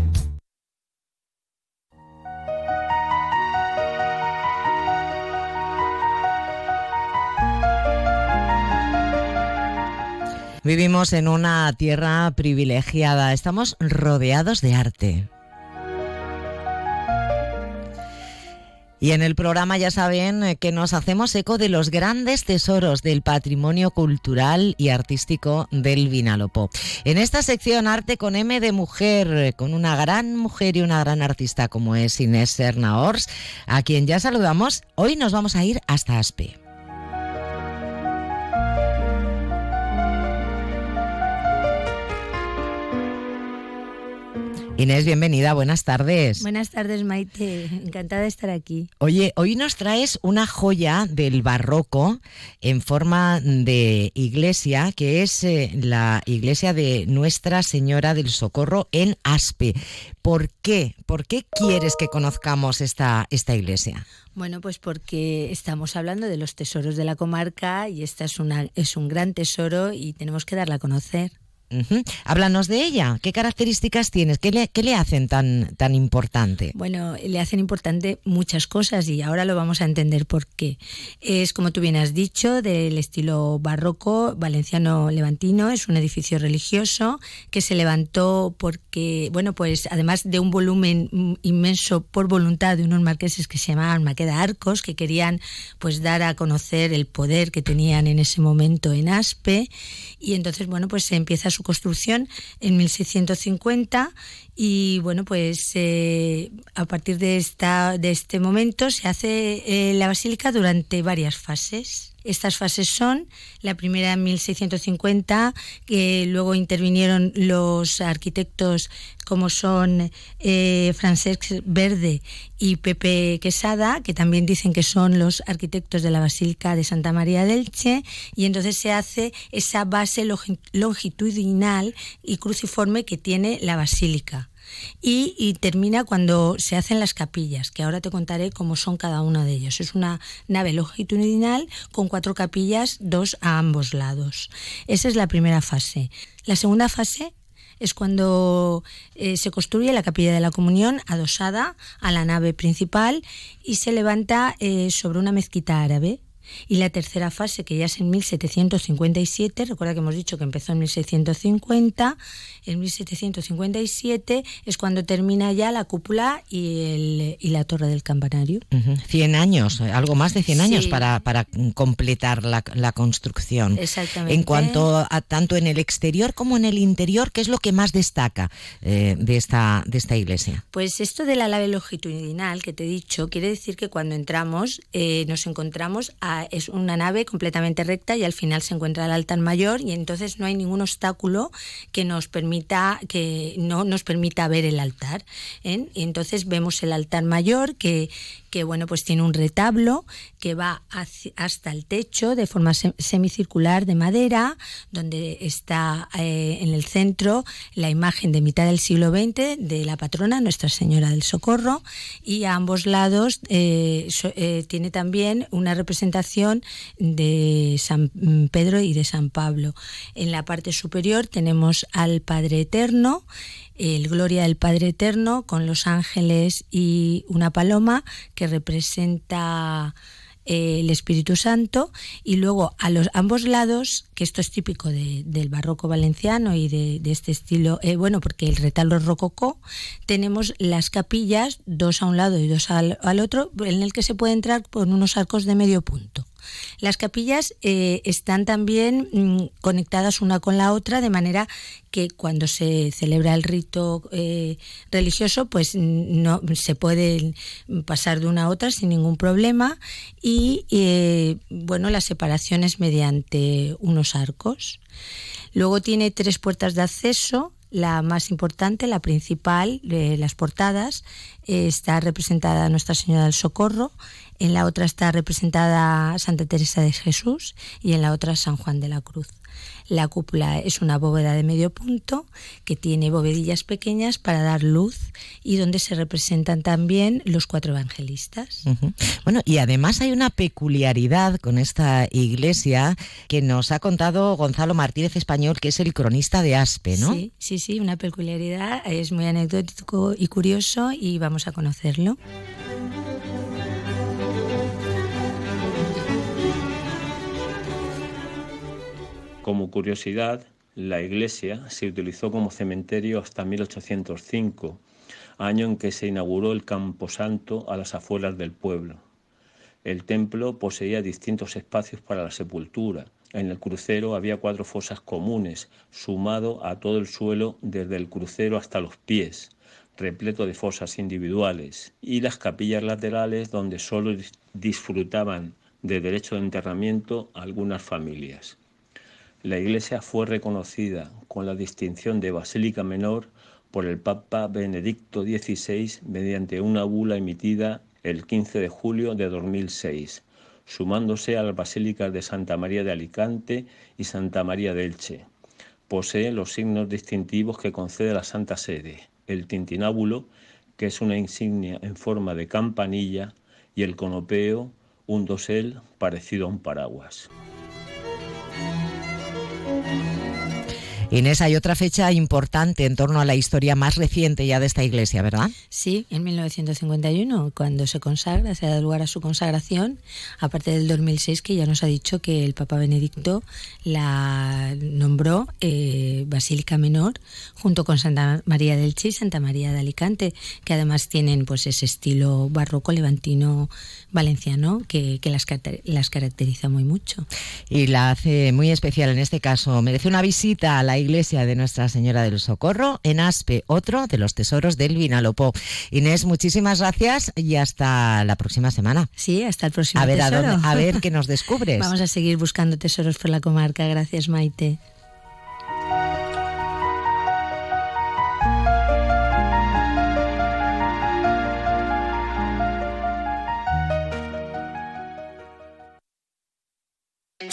Speaker 1: Vivimos en una tierra privilegiada, estamos rodeados de arte. Y en el programa ya saben eh, que nos hacemos eco de los grandes tesoros del patrimonio cultural y artístico del Vinalopó. En esta sección Arte con M de Mujer, eh, con una gran mujer y una gran artista como es Inés Sernaors, a quien ya saludamos, hoy nos vamos a ir hasta Aspe. Inés, bienvenida, buenas tardes.
Speaker 11: Buenas tardes, Maite. Encantada de estar aquí.
Speaker 1: Oye, hoy nos traes una joya del barroco en forma de iglesia, que es eh, la iglesia de Nuestra Señora del Socorro en Aspe. ¿Por qué? ¿Por qué quieres que conozcamos esta, esta iglesia?
Speaker 11: Bueno, pues porque estamos hablando de los tesoros de la comarca y esta es, una, es un gran tesoro y tenemos que darla a conocer.
Speaker 1: Háblanos de ella. ¿Qué características tienes? ¿Qué le, qué le hacen tan, tan importante?
Speaker 11: Bueno, le hacen importante muchas cosas y ahora lo vamos a entender por qué. Es, como tú bien has dicho, del estilo barroco valenciano-levantino. Es un edificio religioso que se levantó porque, bueno, pues además de un volumen inmenso por voluntad de unos marqueses que se llamaban Maqueda Arcos, que querían pues dar a conocer el poder que tenían en ese momento en Aspe. Y entonces, bueno, pues se empieza su construcción en 1650 y bueno, pues eh, a partir de, esta, de este momento se hace eh, la basílica durante varias fases. Estas fases son la primera en 1650, que luego intervinieron los arquitectos como son eh, Francesc Verde y Pepe Quesada, que también dicen que son los arquitectos de la Basílica de Santa María del Che, y entonces se hace esa base longitudinal y cruciforme que tiene la basílica. Y, termina cuando se hacen las capillas, que ahora te contaré cómo son cada una de ellos. Es una nave longitudinal con cuatro capillas, dos a ambos lados. Esa es la primera fase. La segunda fase es cuando eh, se construye la capilla de la comunión adosada a la nave principal y se levanta eh, sobre una mezquita árabe y la tercera fase, que ya es en 1757, recuerda que hemos dicho que empezó en 1650, en 1757 es cuando termina ya la cúpula y, el, y la torre del campanario.
Speaker 1: 100 años, eh, algo más de 100 años para, para completar la, la, construcción.
Speaker 11: Exactamente.
Speaker 1: En cuanto a tanto en el exterior como en el interior, ¿qué es lo que más destaca eh, de, esta, de esta iglesia?
Speaker 11: Pues esto de la nave longitudinal que te he dicho, quiere decir que cuando entramos eh, nos encontramos a es una nave completamente recta y al final se encuentra el altar mayor y entonces no hay ningún obstáculo que nos permita que no nos permita ver el altar. ¿eh? Y entonces vemos el altar mayor que, que bueno pues tiene un retablo que va hasta el techo de forma semicircular de madera donde está eh, en el centro la imagen de mitad del siglo XX de la patrona Nuestra Señora del Socorro y a ambos lados eh, tiene también una representación de San Pedro y de San Pablo. En la parte superior tenemos al Padre Eterno, el Gloria del Padre Eterno con los ángeles y una paloma que representa eh, el Espíritu Santo y luego a los ambos lados, que esto es típico del barroco valenciano y de, este estilo, eh, bueno, porque el retablo rococó, tenemos las capillas, dos a un lado y dos al, al otro, en el que se puede entrar con unos arcos de medio punto. Las capillas eh, están también mm, conectadas una con la otra de manera que cuando se celebra el rito eh, religioso pues no se puede pasar de una a otra sin ningún problema y eh, bueno la separación es mediante unos arcos. Luego tiene tres puertas de acceso la más importante, la principal, las portadas, está representada Nuestra Señora del Socorro en la otra está representada Santa Teresa de Jesús y en la otra San Juan de la Cruz. La cúpula es una bóveda de medio punto que tiene bovedillas pequeñas para dar luz y donde se representan también los cuatro evangelistas.
Speaker 1: Bueno, y además hay una peculiaridad con esta iglesia que nos ha contado Gonzalo Martínez Español, que es el cronista de Aspe, ¿no?
Speaker 11: Sí, sí, sí, una peculiaridad, es muy anecdótico y curioso y vamos a conocerlo.
Speaker 12: Como curiosidad, la iglesia se utilizó como cementerio hasta 1805, año en que se inauguró el Camposanto a las afueras del pueblo. El templo poseía distintos espacios para la sepultura. En el crucero había cuatro fosas comunes, sumado a todo el suelo desde el crucero hasta los pies, repleto de fosas individuales, y las capillas laterales donde solo disfrutaban de derecho de enterramiento algunas familias. La iglesia fue reconocida con la distinción de Basílica Menor por el Papa Benedicto XVI mediante una bula emitida el 15 de julio de 2006, sumándose a las basílicas de Santa María de Alicante y Santa María de Elche. Posee los signos distintivos que concede la Santa Sede, el tintinábulo, que es una insignia en forma de campanilla, y el conopeo, un dosel parecido a un paraguas.
Speaker 1: Inés, hay otra fecha importante en torno a la historia más reciente ya de esta iglesia, ¿verdad?
Speaker 11: Sí, en 1951, cuando se consagra, se da lugar a su consagración, aparte del 2006 que ya nos ha dicho que el Papa Benedicto la nombró eh, Basílica Menor junto con Santa María del Chi y Santa María de Alicante, que además tienen pues ese estilo barroco levantino valenciano que, que las, las caracteriza muy mucho.
Speaker 1: Y la hace muy especial en este caso. Merece una visita a la iglesia de Nuestra Señora del Socorro en Aspe, otro de los tesoros del Vinalopó. Inés, muchísimas gracias y hasta la próxima semana.
Speaker 11: Sí, hasta el próximo
Speaker 1: a ver,
Speaker 11: tesoro.
Speaker 1: A, dónde, a ver qué nos descubres.
Speaker 11: Vamos a seguir buscando tesoros por la comarca. Gracias, Maite.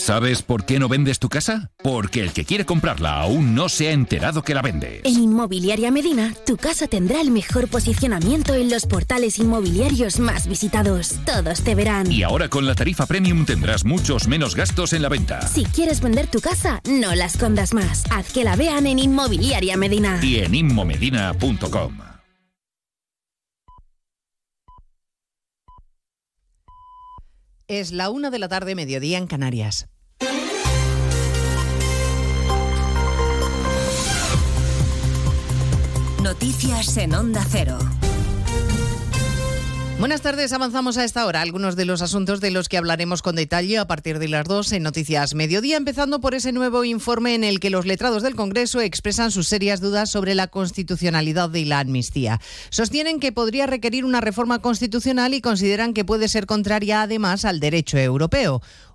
Speaker 13: ¿Sabes por qué no vendes tu casa? Porque el que quiere comprarla aún no se ha enterado que la vendes.
Speaker 14: En Inmobiliaria Medina, tu casa tendrá el mejor posicionamiento en los portales inmobiliarios más visitados. Todos te verán.
Speaker 13: Y ahora con la tarifa premium tendrás muchos menos gastos en la venta.
Speaker 14: Si quieres vender tu casa, no la escondas más. Haz que la vean en Inmobiliaria Medina.
Speaker 13: Y en inmomedina.com.
Speaker 15: Es la una de la tarde, mediodía en Canarias.
Speaker 16: Noticias en Onda Cero.
Speaker 15: Buenas tardes, avanzamos a esta hora algunos de los asuntos de los que hablaremos con detalle a partir de las dos en Noticias Mediodía, empezando por ese nuevo informe en el que los letrados del Congreso expresan sus serias dudas sobre la constitucionalidad de la amnistía. Sostienen que podría requerir una reforma constitucional y consideran que puede ser contraria además al derecho europeo.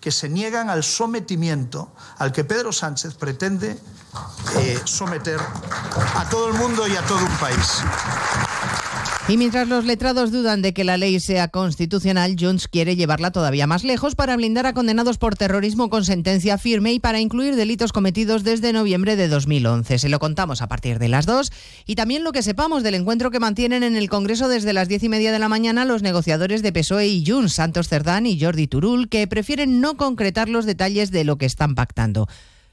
Speaker 17: que se niegan al sometimiento al que Pedro Sánchez pretende eh, someter a todo el mundo y a todo un país.
Speaker 15: Y mientras los letrados dudan de que la ley sea constitucional, Junts quiere llevarla todavía más lejos para blindar a condenados por terrorismo con sentencia firme y para incluir delitos cometidos desde noviembre de 2011. Se lo contamos a partir de las dos y también lo que sepamos del encuentro que mantienen en el Congreso desde las diez y media de la mañana los negociadores de PSOE y Junts, Santos Cerdán y Jordi Turul, que prefieren no concretar los detalles de lo que están pactando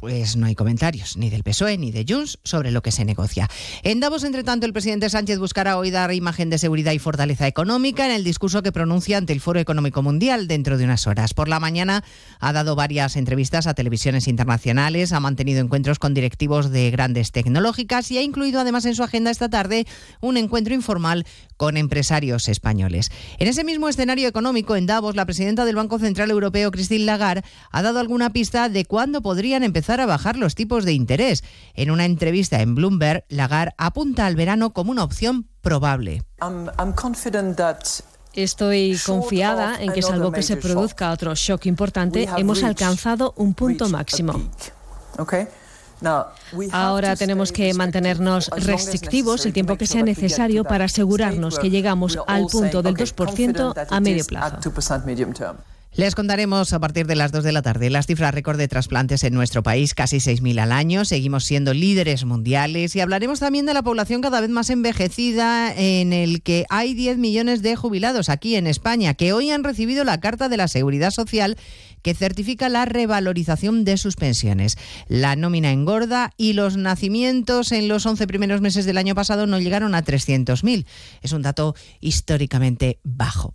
Speaker 15: Pues no hay comentarios, ni del PSOE ni de Junts, sobre lo que se negocia. En Davos, entre tanto, el presidente Sánchez buscará hoy dar imagen de seguridad y fortaleza económica en el discurso que pronuncia ante el Foro Económico Mundial dentro de unas horas. Por la mañana ha dado varias entrevistas a televisiones internacionales, ha mantenido encuentros con directivos de grandes tecnológicas y ha incluido además en su agenda esta tarde un encuentro informal con empresarios españoles. En ese mismo escenario económico, en Davos, la presidenta del Banco Central Europeo, Christine Lagarde, ha dado alguna pista de cuándo podrían empezar a bajar los tipos de interés. En una entrevista en Bloomberg, Lagarde apunta al verano como una opción probable.
Speaker 18: Estoy confiada en que salvo que se produzca otro shock importante, hemos alcanzado un punto máximo. Ahora tenemos que mantenernos restrictivos el tiempo que sea necesario para asegurarnos que llegamos al punto del 2% a medio plazo.
Speaker 15: Les contaremos a partir de las 2 de la tarde las cifras récord de trasplantes en nuestro país, casi 6.000 al año. Seguimos siendo líderes mundiales y hablaremos también de la población cada vez más envejecida en el que hay 10 millones de jubilados aquí en España que hoy han recibido la Carta de la Seguridad Social que certifica la revalorización de sus pensiones. La nómina engorda y los nacimientos en los 11 primeros meses del año pasado no llegaron a 300.000. Es un dato históricamente bajo.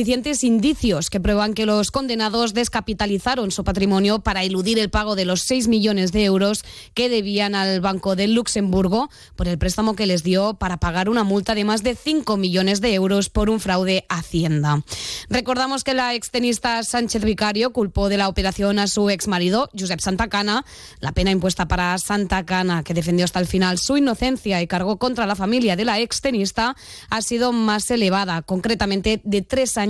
Speaker 19: indicios que prueban que los condenados descapitalizaron su patrimonio para eludir el pago de los 6 millones de euros que debían al Banco de Luxemburgo por el préstamo que les dio para pagar una multa de más de 5 millones de euros por un fraude a Hacienda. Recordamos que la extenista Sánchez Vicario culpó de la operación a su exmarido, Josep Santacana. La pena impuesta para Santacana, que defendió hasta el final su inocencia y cargó contra la familia de la extenista, ha sido más elevada, concretamente de tres años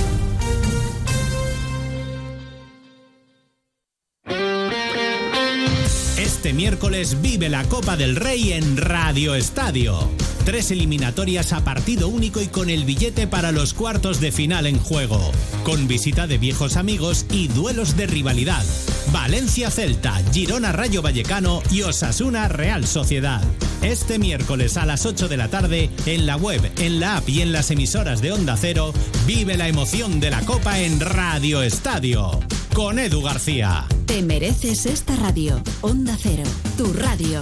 Speaker 20: Este miércoles vive la Copa del Rey en Radio Estadio. Tres eliminatorias a partido único y con el billete para los cuartos de final en juego. Con visita de viejos amigos y duelos de rivalidad. Valencia Celta, Girona Rayo Vallecano y Osasuna Real Sociedad. Este miércoles a las 8 de la tarde, en la web, en la app y en las emisoras de Onda Cero, vive la emoción de la Copa en Radio Estadio. Con Edu García.
Speaker 5: Te mereces esta radio. Onda Cero, tu radio.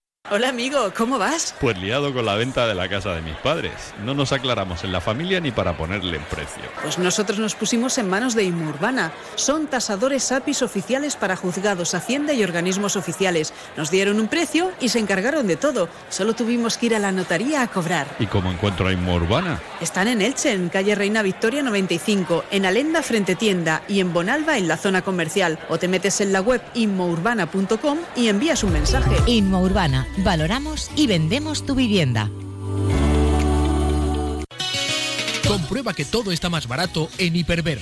Speaker 3: Hola amigo, ¿cómo vas?
Speaker 4: Pues liado con la venta de la casa de mis padres. No nos aclaramos en la familia ni para ponerle en precio.
Speaker 3: Pues nosotros nos pusimos en manos de Inmurbana. Son tasadores APIs oficiales para juzgados, hacienda y organismos oficiales. Nos dieron un precio y se encargaron de todo. Solo tuvimos que ir a la notaría a cobrar.
Speaker 4: ¿Y cómo encuentro a Inmurbana?
Speaker 3: Están en Elche, en calle Reina Victoria 95, en Alenda frente tienda y en Bonalba en la zona comercial. O te metes en la web inmourbana.com y envías un mensaje.
Speaker 1: Inmourbana valoramos y vendemos tu vivienda.
Speaker 7: Comprueba que todo está más barato en Hiperver.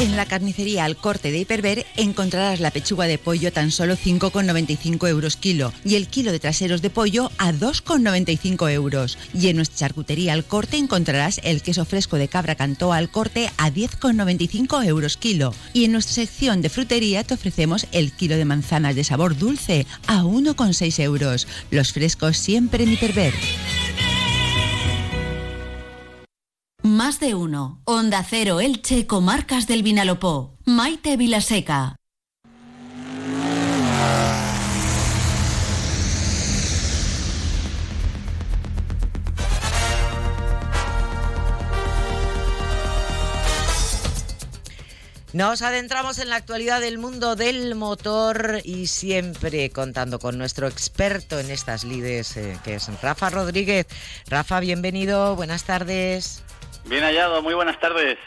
Speaker 8: En la carnicería al corte de Hiperver encontrarás la pechuga de pollo tan solo 5,95 euros kilo y el kilo de traseros de pollo a 2,95 euros. Y en nuestra charcutería al corte encontrarás el queso fresco de cabra cantó al corte a 10,95 euros kilo. Y en nuestra sección de frutería te ofrecemos el kilo de manzanas de sabor dulce a 1,6 euros. Los frescos siempre en Hiperver.
Speaker 5: Más de uno. Onda Cero Elche, Comarcas del Vinalopó. Maite Vilaseca.
Speaker 1: Nos adentramos en la actualidad del mundo del motor y siempre contando con nuestro experto en estas lides, eh, que es Rafa Rodríguez. Rafa, bienvenido, buenas tardes.
Speaker 21: Bien hallado, muy buenas tardes.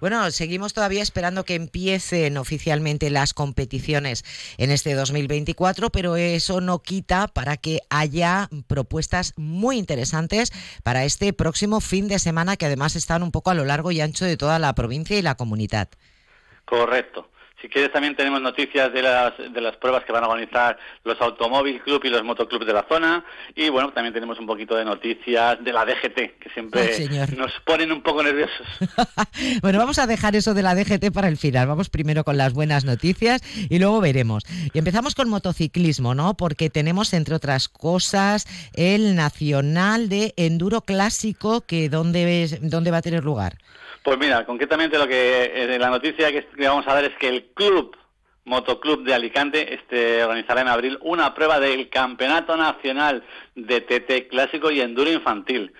Speaker 1: Bueno, seguimos todavía esperando que empiecen oficialmente las competiciones en este 2024, pero eso no quita para que haya propuestas muy interesantes para este próximo fin de semana que además están un poco a lo largo y ancho de toda la provincia y la comunidad.
Speaker 21: Correcto. Si quieres también tenemos noticias de las, de las pruebas que van a organizar los Automóvil Club y los Motoclub de la zona. Y bueno, también tenemos un poquito de noticias de la DGT, que siempre nos ponen un poco nerviosos.
Speaker 1: bueno, vamos a dejar eso de la DGT para el final. Vamos primero con las buenas noticias y luego veremos. Y empezamos con motociclismo, ¿no? Porque tenemos, entre otras cosas, el Nacional de Enduro Clásico, que ¿dónde, dónde va a tener lugar?
Speaker 21: Pues mira, concretamente lo que eh, la noticia que vamos a dar es que el club Motoclub de Alicante este, organizará en abril una prueba del Campeonato Nacional de TT Clásico y Enduro Infantil.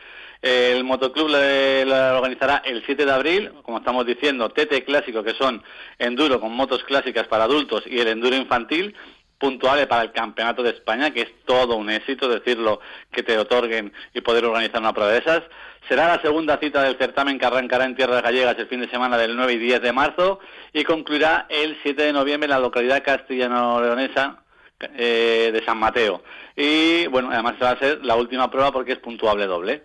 Speaker 21: El motoclub lo organizará el 7 de abril, como estamos diciendo, TT Clásico, que son enduro con motos clásicas para adultos, y el enduro infantil, puntuales para el Campeonato de España, que es todo un éxito decirlo, que te otorguen y poder organizar una prueba de esas. Será la segunda cita del certamen que arrancará en Tierras Gallegas el fin de semana del 9 y 10 de marzo y concluirá el 7 de noviembre en la localidad castellano-leonesa eh, de San Mateo. Y bueno, además va a ser la última prueba porque es puntuable doble.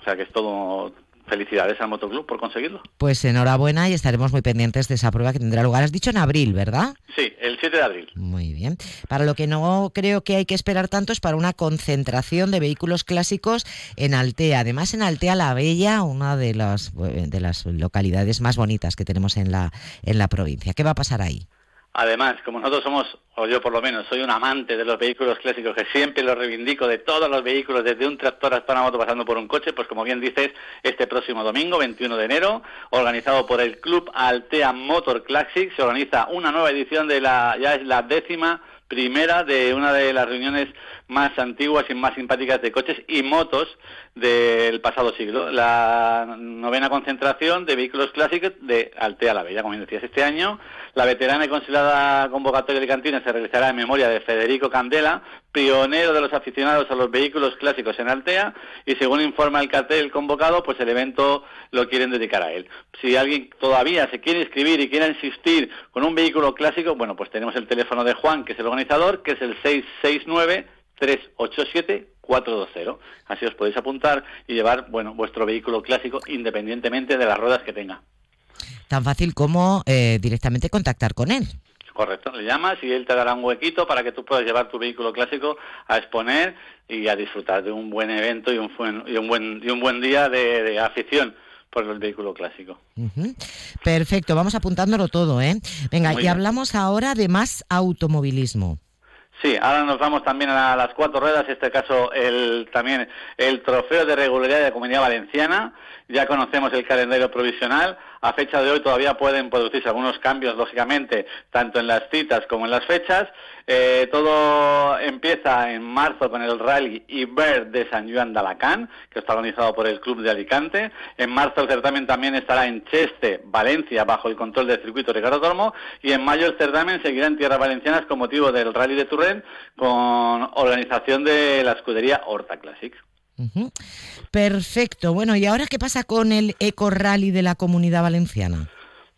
Speaker 21: O sea que es todo felicidades al motoclub por conseguirlo.
Speaker 1: Pues enhorabuena y estaremos muy pendientes de esa prueba que tendrá lugar. Has dicho en abril, ¿verdad?
Speaker 21: Sí, el 7 de abril.
Speaker 1: Muy bien. Para lo que no creo que hay que esperar tanto es para una concentración de vehículos clásicos en Altea. Además, en Altea la Bella, una de las, de las localidades más bonitas que tenemos en la, en la provincia. ¿Qué va a pasar ahí?
Speaker 21: Además, como nosotros somos, o yo por lo menos, soy un amante de los vehículos clásicos, que siempre los reivindico de todos los vehículos, desde un tractor hasta una moto pasando por un coche, pues como bien dices, este próximo domingo, 21 de enero, organizado por el Club Altea Motor Classic, se organiza una nueva edición de la, ya es la décima primera de una de las reuniones más antiguas y más simpáticas de coches y motos del pasado siglo. La novena concentración de vehículos clásicos de Altea la Bella, como decías, este año. La veterana y considerada convocatoria de cantina se realizará en memoria de Federico Candela, pionero de los aficionados a los vehículos clásicos en Altea, y según informa el cartel convocado, pues el evento lo quieren dedicar a él. Si alguien todavía se quiere inscribir y quiere insistir con un vehículo clásico, bueno, pues tenemos el teléfono de Juan, que es el organizador, que es el 669 387 420. Así os podéis apuntar y llevar, bueno, vuestro vehículo clásico independientemente de las ruedas que tenga.
Speaker 1: Tan fácil como eh, directamente contactar con él.
Speaker 21: Correcto, le llamas y él te dará un huequito para que tú puedas llevar tu vehículo clásico a exponer y a disfrutar de un buen evento y un buen, y un buen, y un buen día de, afición por el vehículo clásico.
Speaker 1: Perfecto, vamos apuntándolo todo, ¿eh? Venga, y hablamos ahora de más automovilismo.
Speaker 21: Sí, ahora nos vamos también a las cuatro ruedas, en este caso el, también el trofeo de regularidad de la Comunidad Valenciana. Ya conocemos el calendario provisional. A fecha de hoy todavía pueden producirse algunos cambios, lógicamente, tanto en las citas como en las fechas. Eh, todo empieza en marzo con el Rally Iber de San Juan de Alacant, que está organizado por el Club de Alicante. En marzo el certamen también estará en Cheste, Valencia, bajo el control del circuito Ricardo Tormo. Y en mayo el certamen seguirá en tierras valencianas con motivo del Rally de Turren, con organización de la escudería Horta Classic.
Speaker 1: Perfecto. Bueno, ¿y ahora qué pasa con el Eco Rally de la Comunidad Valenciana?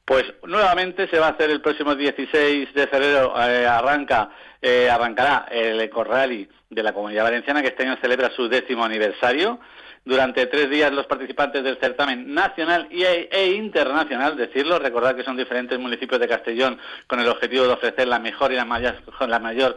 Speaker 21: Pues nuevamente se va a hacer el próximo 16 de febrero, eh, arranca, eh, arrancará el Eco Rally de la Comunidad Valenciana, que este año celebra su décimo aniversario. Durante tres días los participantes del certamen nacional e, internacional, decirlo, recordar que son diferentes municipios de Castellón con el objetivo de ofrecer la mejor y la mayor, la mayor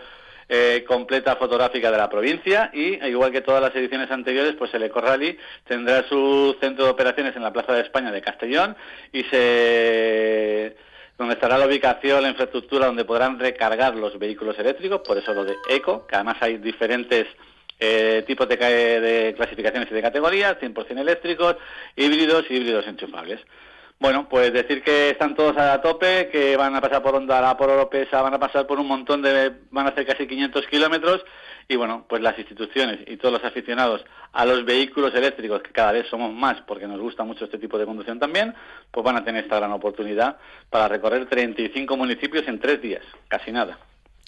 Speaker 21: eh, completa fotográfica de la provincia y, igual que todas las ediciones anteriores, pues el Eco Rally tendrá su centro de operaciones en la Plaza de España de Castellón y se donde estará la ubicación, la infraestructura donde podrán recargar los vehículos eléctricos, por eso lo de eco, que además hay diferentes eh, tipos de, de, clasificaciones y de categorías, 100% eléctricos, híbridos y híbridos enchufables. Bueno, pues decir que están todos a tope, que van a pasar por Onda, por Oropesa, van a pasar por un montón de, van a hacer casi 500 kilómetros y bueno, pues las instituciones y todos los aficionados a los vehículos eléctricos, que cada vez somos más porque nos gusta mucho este tipo de conducción también, pues van a tener esta gran oportunidad para recorrer 35 municipios en tres días, casi nada.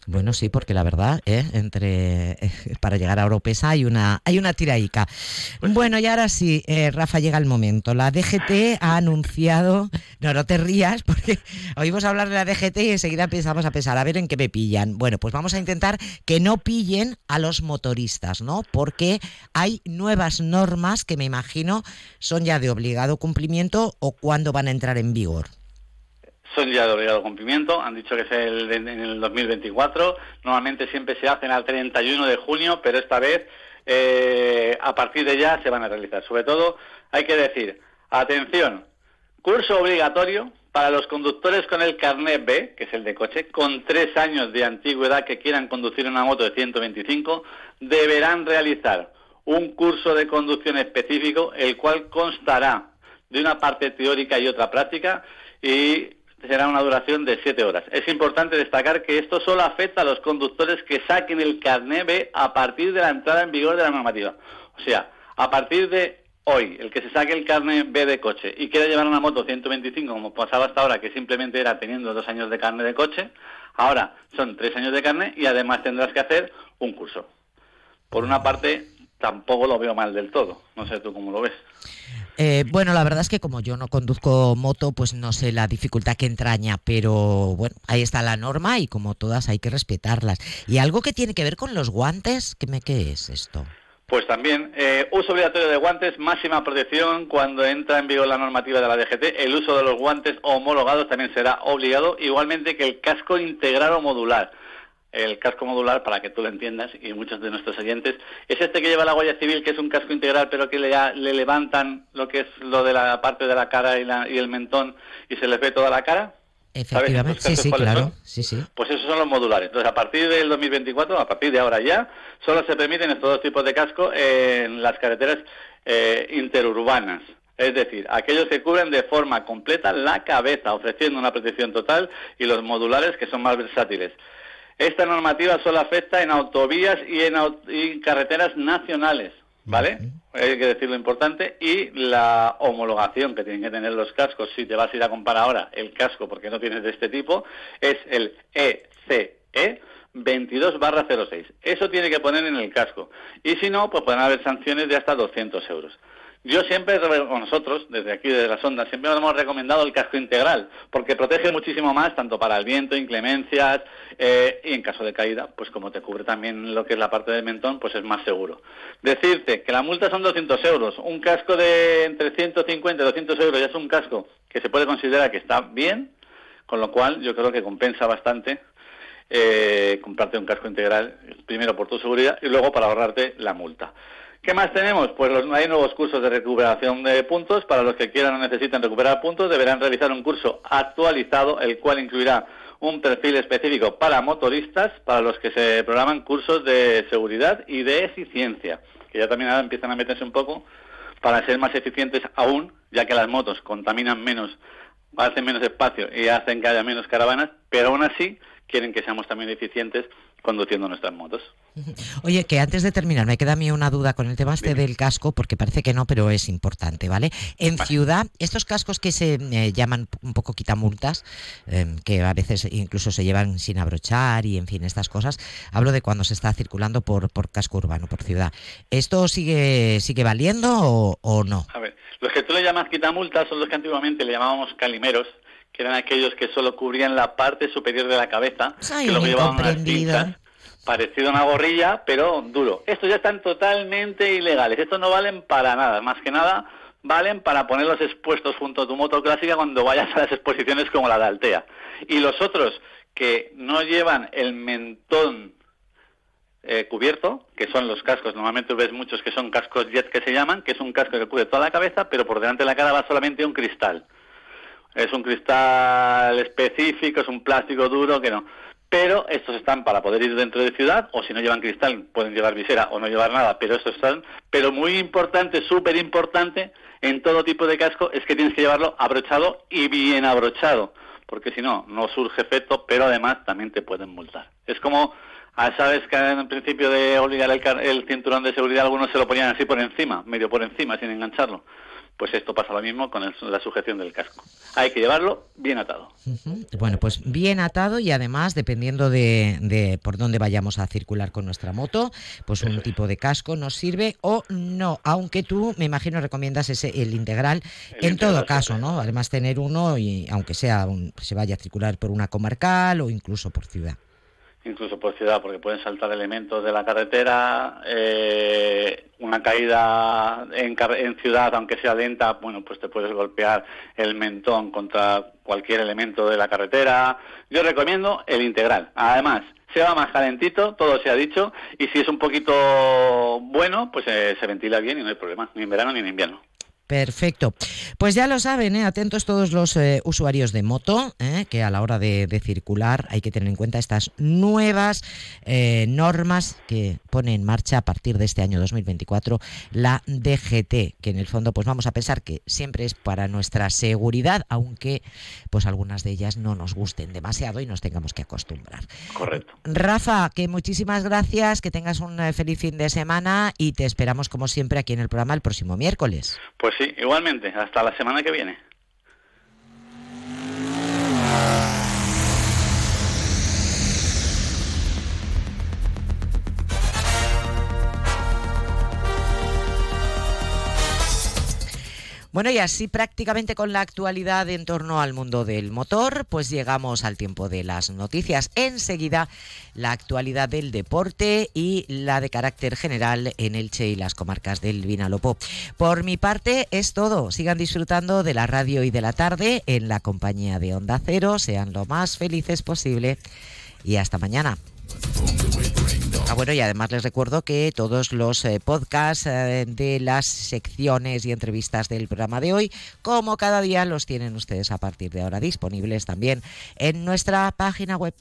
Speaker 1: Bueno, sí, porque la verdad, ¿eh? entre eh, para llegar a Europesa hay una hay una tiraica. Pues bueno, y ahora sí, eh, Rafa, llega el momento. La DGT ha anunciado, no, no te rías, porque oímos hablar de la DGT y enseguida empezamos a pensar, a ver en qué me pillan. Bueno, pues vamos a intentar que no pillen a los motoristas, ¿no? Porque hay nuevas normas que me imagino son ya de obligado cumplimiento o cuándo van a entrar en vigor.
Speaker 21: Son ya de obligado cumplimiento, han dicho que es el, en el 2024, normalmente siempre se hacen al 31 de junio, pero esta vez eh, a partir de ya se van a realizar. Sobre todo hay que decir, atención, curso obligatorio para los conductores con el carnet B, que es el de coche, con tres años de antigüedad que quieran conducir una moto de 125, deberán realizar un curso de conducción específico, el cual constará de una parte teórica y otra práctica, y será una duración de siete horas. Es importante destacar que esto solo afecta a los conductores que saquen el carnet B a partir de la entrada en vigor de la normativa. O sea, a partir de hoy, el que se saque el carnet B de coche y quiera llevar una moto 125, como pasaba hasta ahora, que simplemente era teniendo dos años de carnet de coche, ahora son tres años de carnet y además tendrás que hacer un curso. Por una parte, tampoco lo veo mal del todo. No sé tú cómo lo ves.
Speaker 1: Eh, bueno, la verdad es que como yo no conduzco moto, pues no sé la dificultad que entraña, pero bueno, ahí está la norma y como todas hay que respetarlas. Y algo que tiene que ver con los guantes, ¿qué, me, es esto?
Speaker 21: Pues también, eh, uso obligatorio de guantes, máxima protección cuando entra en vigor la normativa de la DGT. El uso de los guantes homologados también será obligado, igualmente que el casco integral o modular el casco modular, para que tú lo entiendas, y muchos de nuestros oyentes, es este que lleva la Guardia Civil, que es un casco integral, pero que le, le levantan lo que es lo de la parte de la cara y, la, y el mentón y se les ve toda la cara.
Speaker 1: Efectivamente, sí, sí, claro. Sí, sí.
Speaker 21: Pues esos son los modulares. Entonces, a partir del 2024, a partir de ahora ya, solo se permiten estos dos tipos de casco en las carreteras eh, interurbanas. Es decir, aquellos que cubren de forma completa la cabeza, ofreciendo una protección total, y los modulares que son más versátiles. Esta normativa solo afecta en autovías y en, carreteras nacionales, ¿vale? Hay que decir lo importante. Y la homologación que tienen que tener los cascos, si te vas a ir a comprar ahora el casco porque no tienes de este tipo, es el ECE 22 barra 06. Eso tiene que poner en el casco. Y si no, pues pueden haber sanciones de hasta 200 euros. Yo siempre, con nosotros, desde aquí, desde las ondas, siempre hemos recomendado el casco integral, porque protege muchísimo más, tanto para el viento, inclemencias, eh, y en caso de caída, pues como te cubre también lo que es la parte del mentón, pues es más seguro. Decirte que la multa son 200 euros, un casco de entre 150 y 200 euros ya es un casco que se puede considerar que está bien, con lo cual yo creo que compensa bastante eh, comprarte un casco integral, primero por tu seguridad y luego para ahorrarte la multa. ¿Qué más tenemos? Pues los, hay nuevos cursos de recuperación de puntos. Para los que quieran o necesiten recuperar puntos, deberán realizar un curso actualizado, el cual incluirá un perfil específico para motoristas, para los que se programan cursos de seguridad y de eficiencia, que ya también ahora empiezan a meterse un poco para ser más eficientes aún, ya que las motos contaminan menos, hacen menos espacio y hacen que haya menos caravanas, pero aún así quieren que seamos también eficientes conduciendo nuestras motos.
Speaker 1: Oye, que antes de terminar, me queda a mí una duda con el tema este del casco, porque parece que no, pero es importante, ¿vale? En ciudad, estos cascos que se eh, llaman un poco quitamultas, em, que a veces incluso se llevan sin abrochar y en fin, estas cosas, hablo de cuando se está circulando por, por casco urbano, por ciudad. ¿Esto sigue, sigue valiendo o, o no?
Speaker 21: A ver, los que tú le llamas quitamultas son los que antiguamente le llamábamos calimeros, que eran aquellos que solo cubrían la parte superior de la cabeza, que lo llevaban unas pinzas, parecido a una gorrilla, pero duro. Estos ya están totalmente ilegales, estos no valen para nada, más que nada valen para ponerlos expuestos junto a tu moto clásica cuando vayas a las exposiciones como la de Altea. Y los otros que no llevan el mentón eh, cubierto, que son los cascos, normalmente ves muchos que son cascos jet que se llaman, que es un casco que cubre toda la cabeza, pero por delante de la cara va solamente un cristal. Es un cristal específico, es un plástico duro que no. Pero estos están para poder ir dentro de ciudad, o si no llevan cristal, pueden llevar visera o no llevar nada, pero estos están. Pero muy importante, súper importante, en todo tipo de casco, es que tienes que llevarlo abrochado y bien abrochado, porque si no, no surge efecto, pero además también te pueden multar. Es como, ah, sabes que en principio de obligar el, el cinturón de seguridad, algunos se lo ponían así por encima, medio por encima, sin engancharlo pues esto pasa lo mismo con la sujeción del casco. Hay que llevarlo bien atado.
Speaker 1: Bueno, pues bien atado y además, dependiendo de, por dónde vayamos a circular con nuestra moto, pues un tipo de casco nos sirve o no, aunque tú, me imagino, recomiendas ese el integral en todo caso, ¿no? Además tener uno y aunque sea se vaya a circular por una comarcal o incluso por ciudad.
Speaker 21: Incluso por ciudad, porque pueden saltar elementos de la carretera, eh, una caída en, en, ciudad, aunque sea lenta, bueno, pues te puedes golpear el mentón contra cualquier elemento de la carretera. Yo recomiendo el integral. Además, se va más calentito, todo se ha dicho, y si es un poquito bueno, pues eh, se ventila bien y no hay problema, ni en verano ni en invierno.
Speaker 1: Perfecto. Pues ya lo saben, ¿eh? atentos todos los eh, usuarios de moto, ¿eh? que a la hora de, circular hay que tener en cuenta estas nuevas normas que pone en marcha a partir de este año 2024 la DGT, que en el fondo pues vamos a pensar que siempre es para nuestra seguridad, aunque pues algunas de ellas no nos gusten demasiado y nos tengamos que acostumbrar.
Speaker 21: Correcto.
Speaker 1: Rafa, que muchísimas gracias, que tengas un feliz fin de semana y te esperamos como siempre aquí en el programa el próximo miércoles.
Speaker 21: Pues sí, igualmente. Hasta la semana que viene.
Speaker 1: Bueno, y así prácticamente con la actualidad en torno al mundo del motor, pues llegamos al tiempo de las noticias. Enseguida, la actualidad del deporte y la de carácter general en Elche y las comarcas del Vinalopó. Por mi parte, es todo. Sigan disfrutando de la radio y de la tarde en la compañía de Onda Cero. Sean lo más felices posible y hasta mañana. Ah, bueno, y además les recuerdo que todos los eh, podcasts eh, de las secciones y entrevistas del programa de hoy, como cada día, los tienen ustedes a partir de ahora disponibles también en nuestra página web.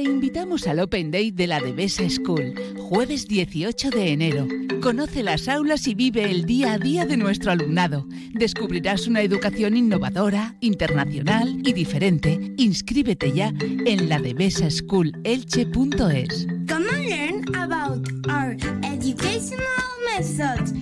Speaker 22: Te invitamos al Open Day de la Devesa School, jueves 18 de enero. Conoce las aulas y vive el día a día de nuestro alumnado. Descubrirás una educación innovadora, internacional y diferente. Inscríbete ya en la Elche.es.
Speaker 23: Come and learn about our educational methods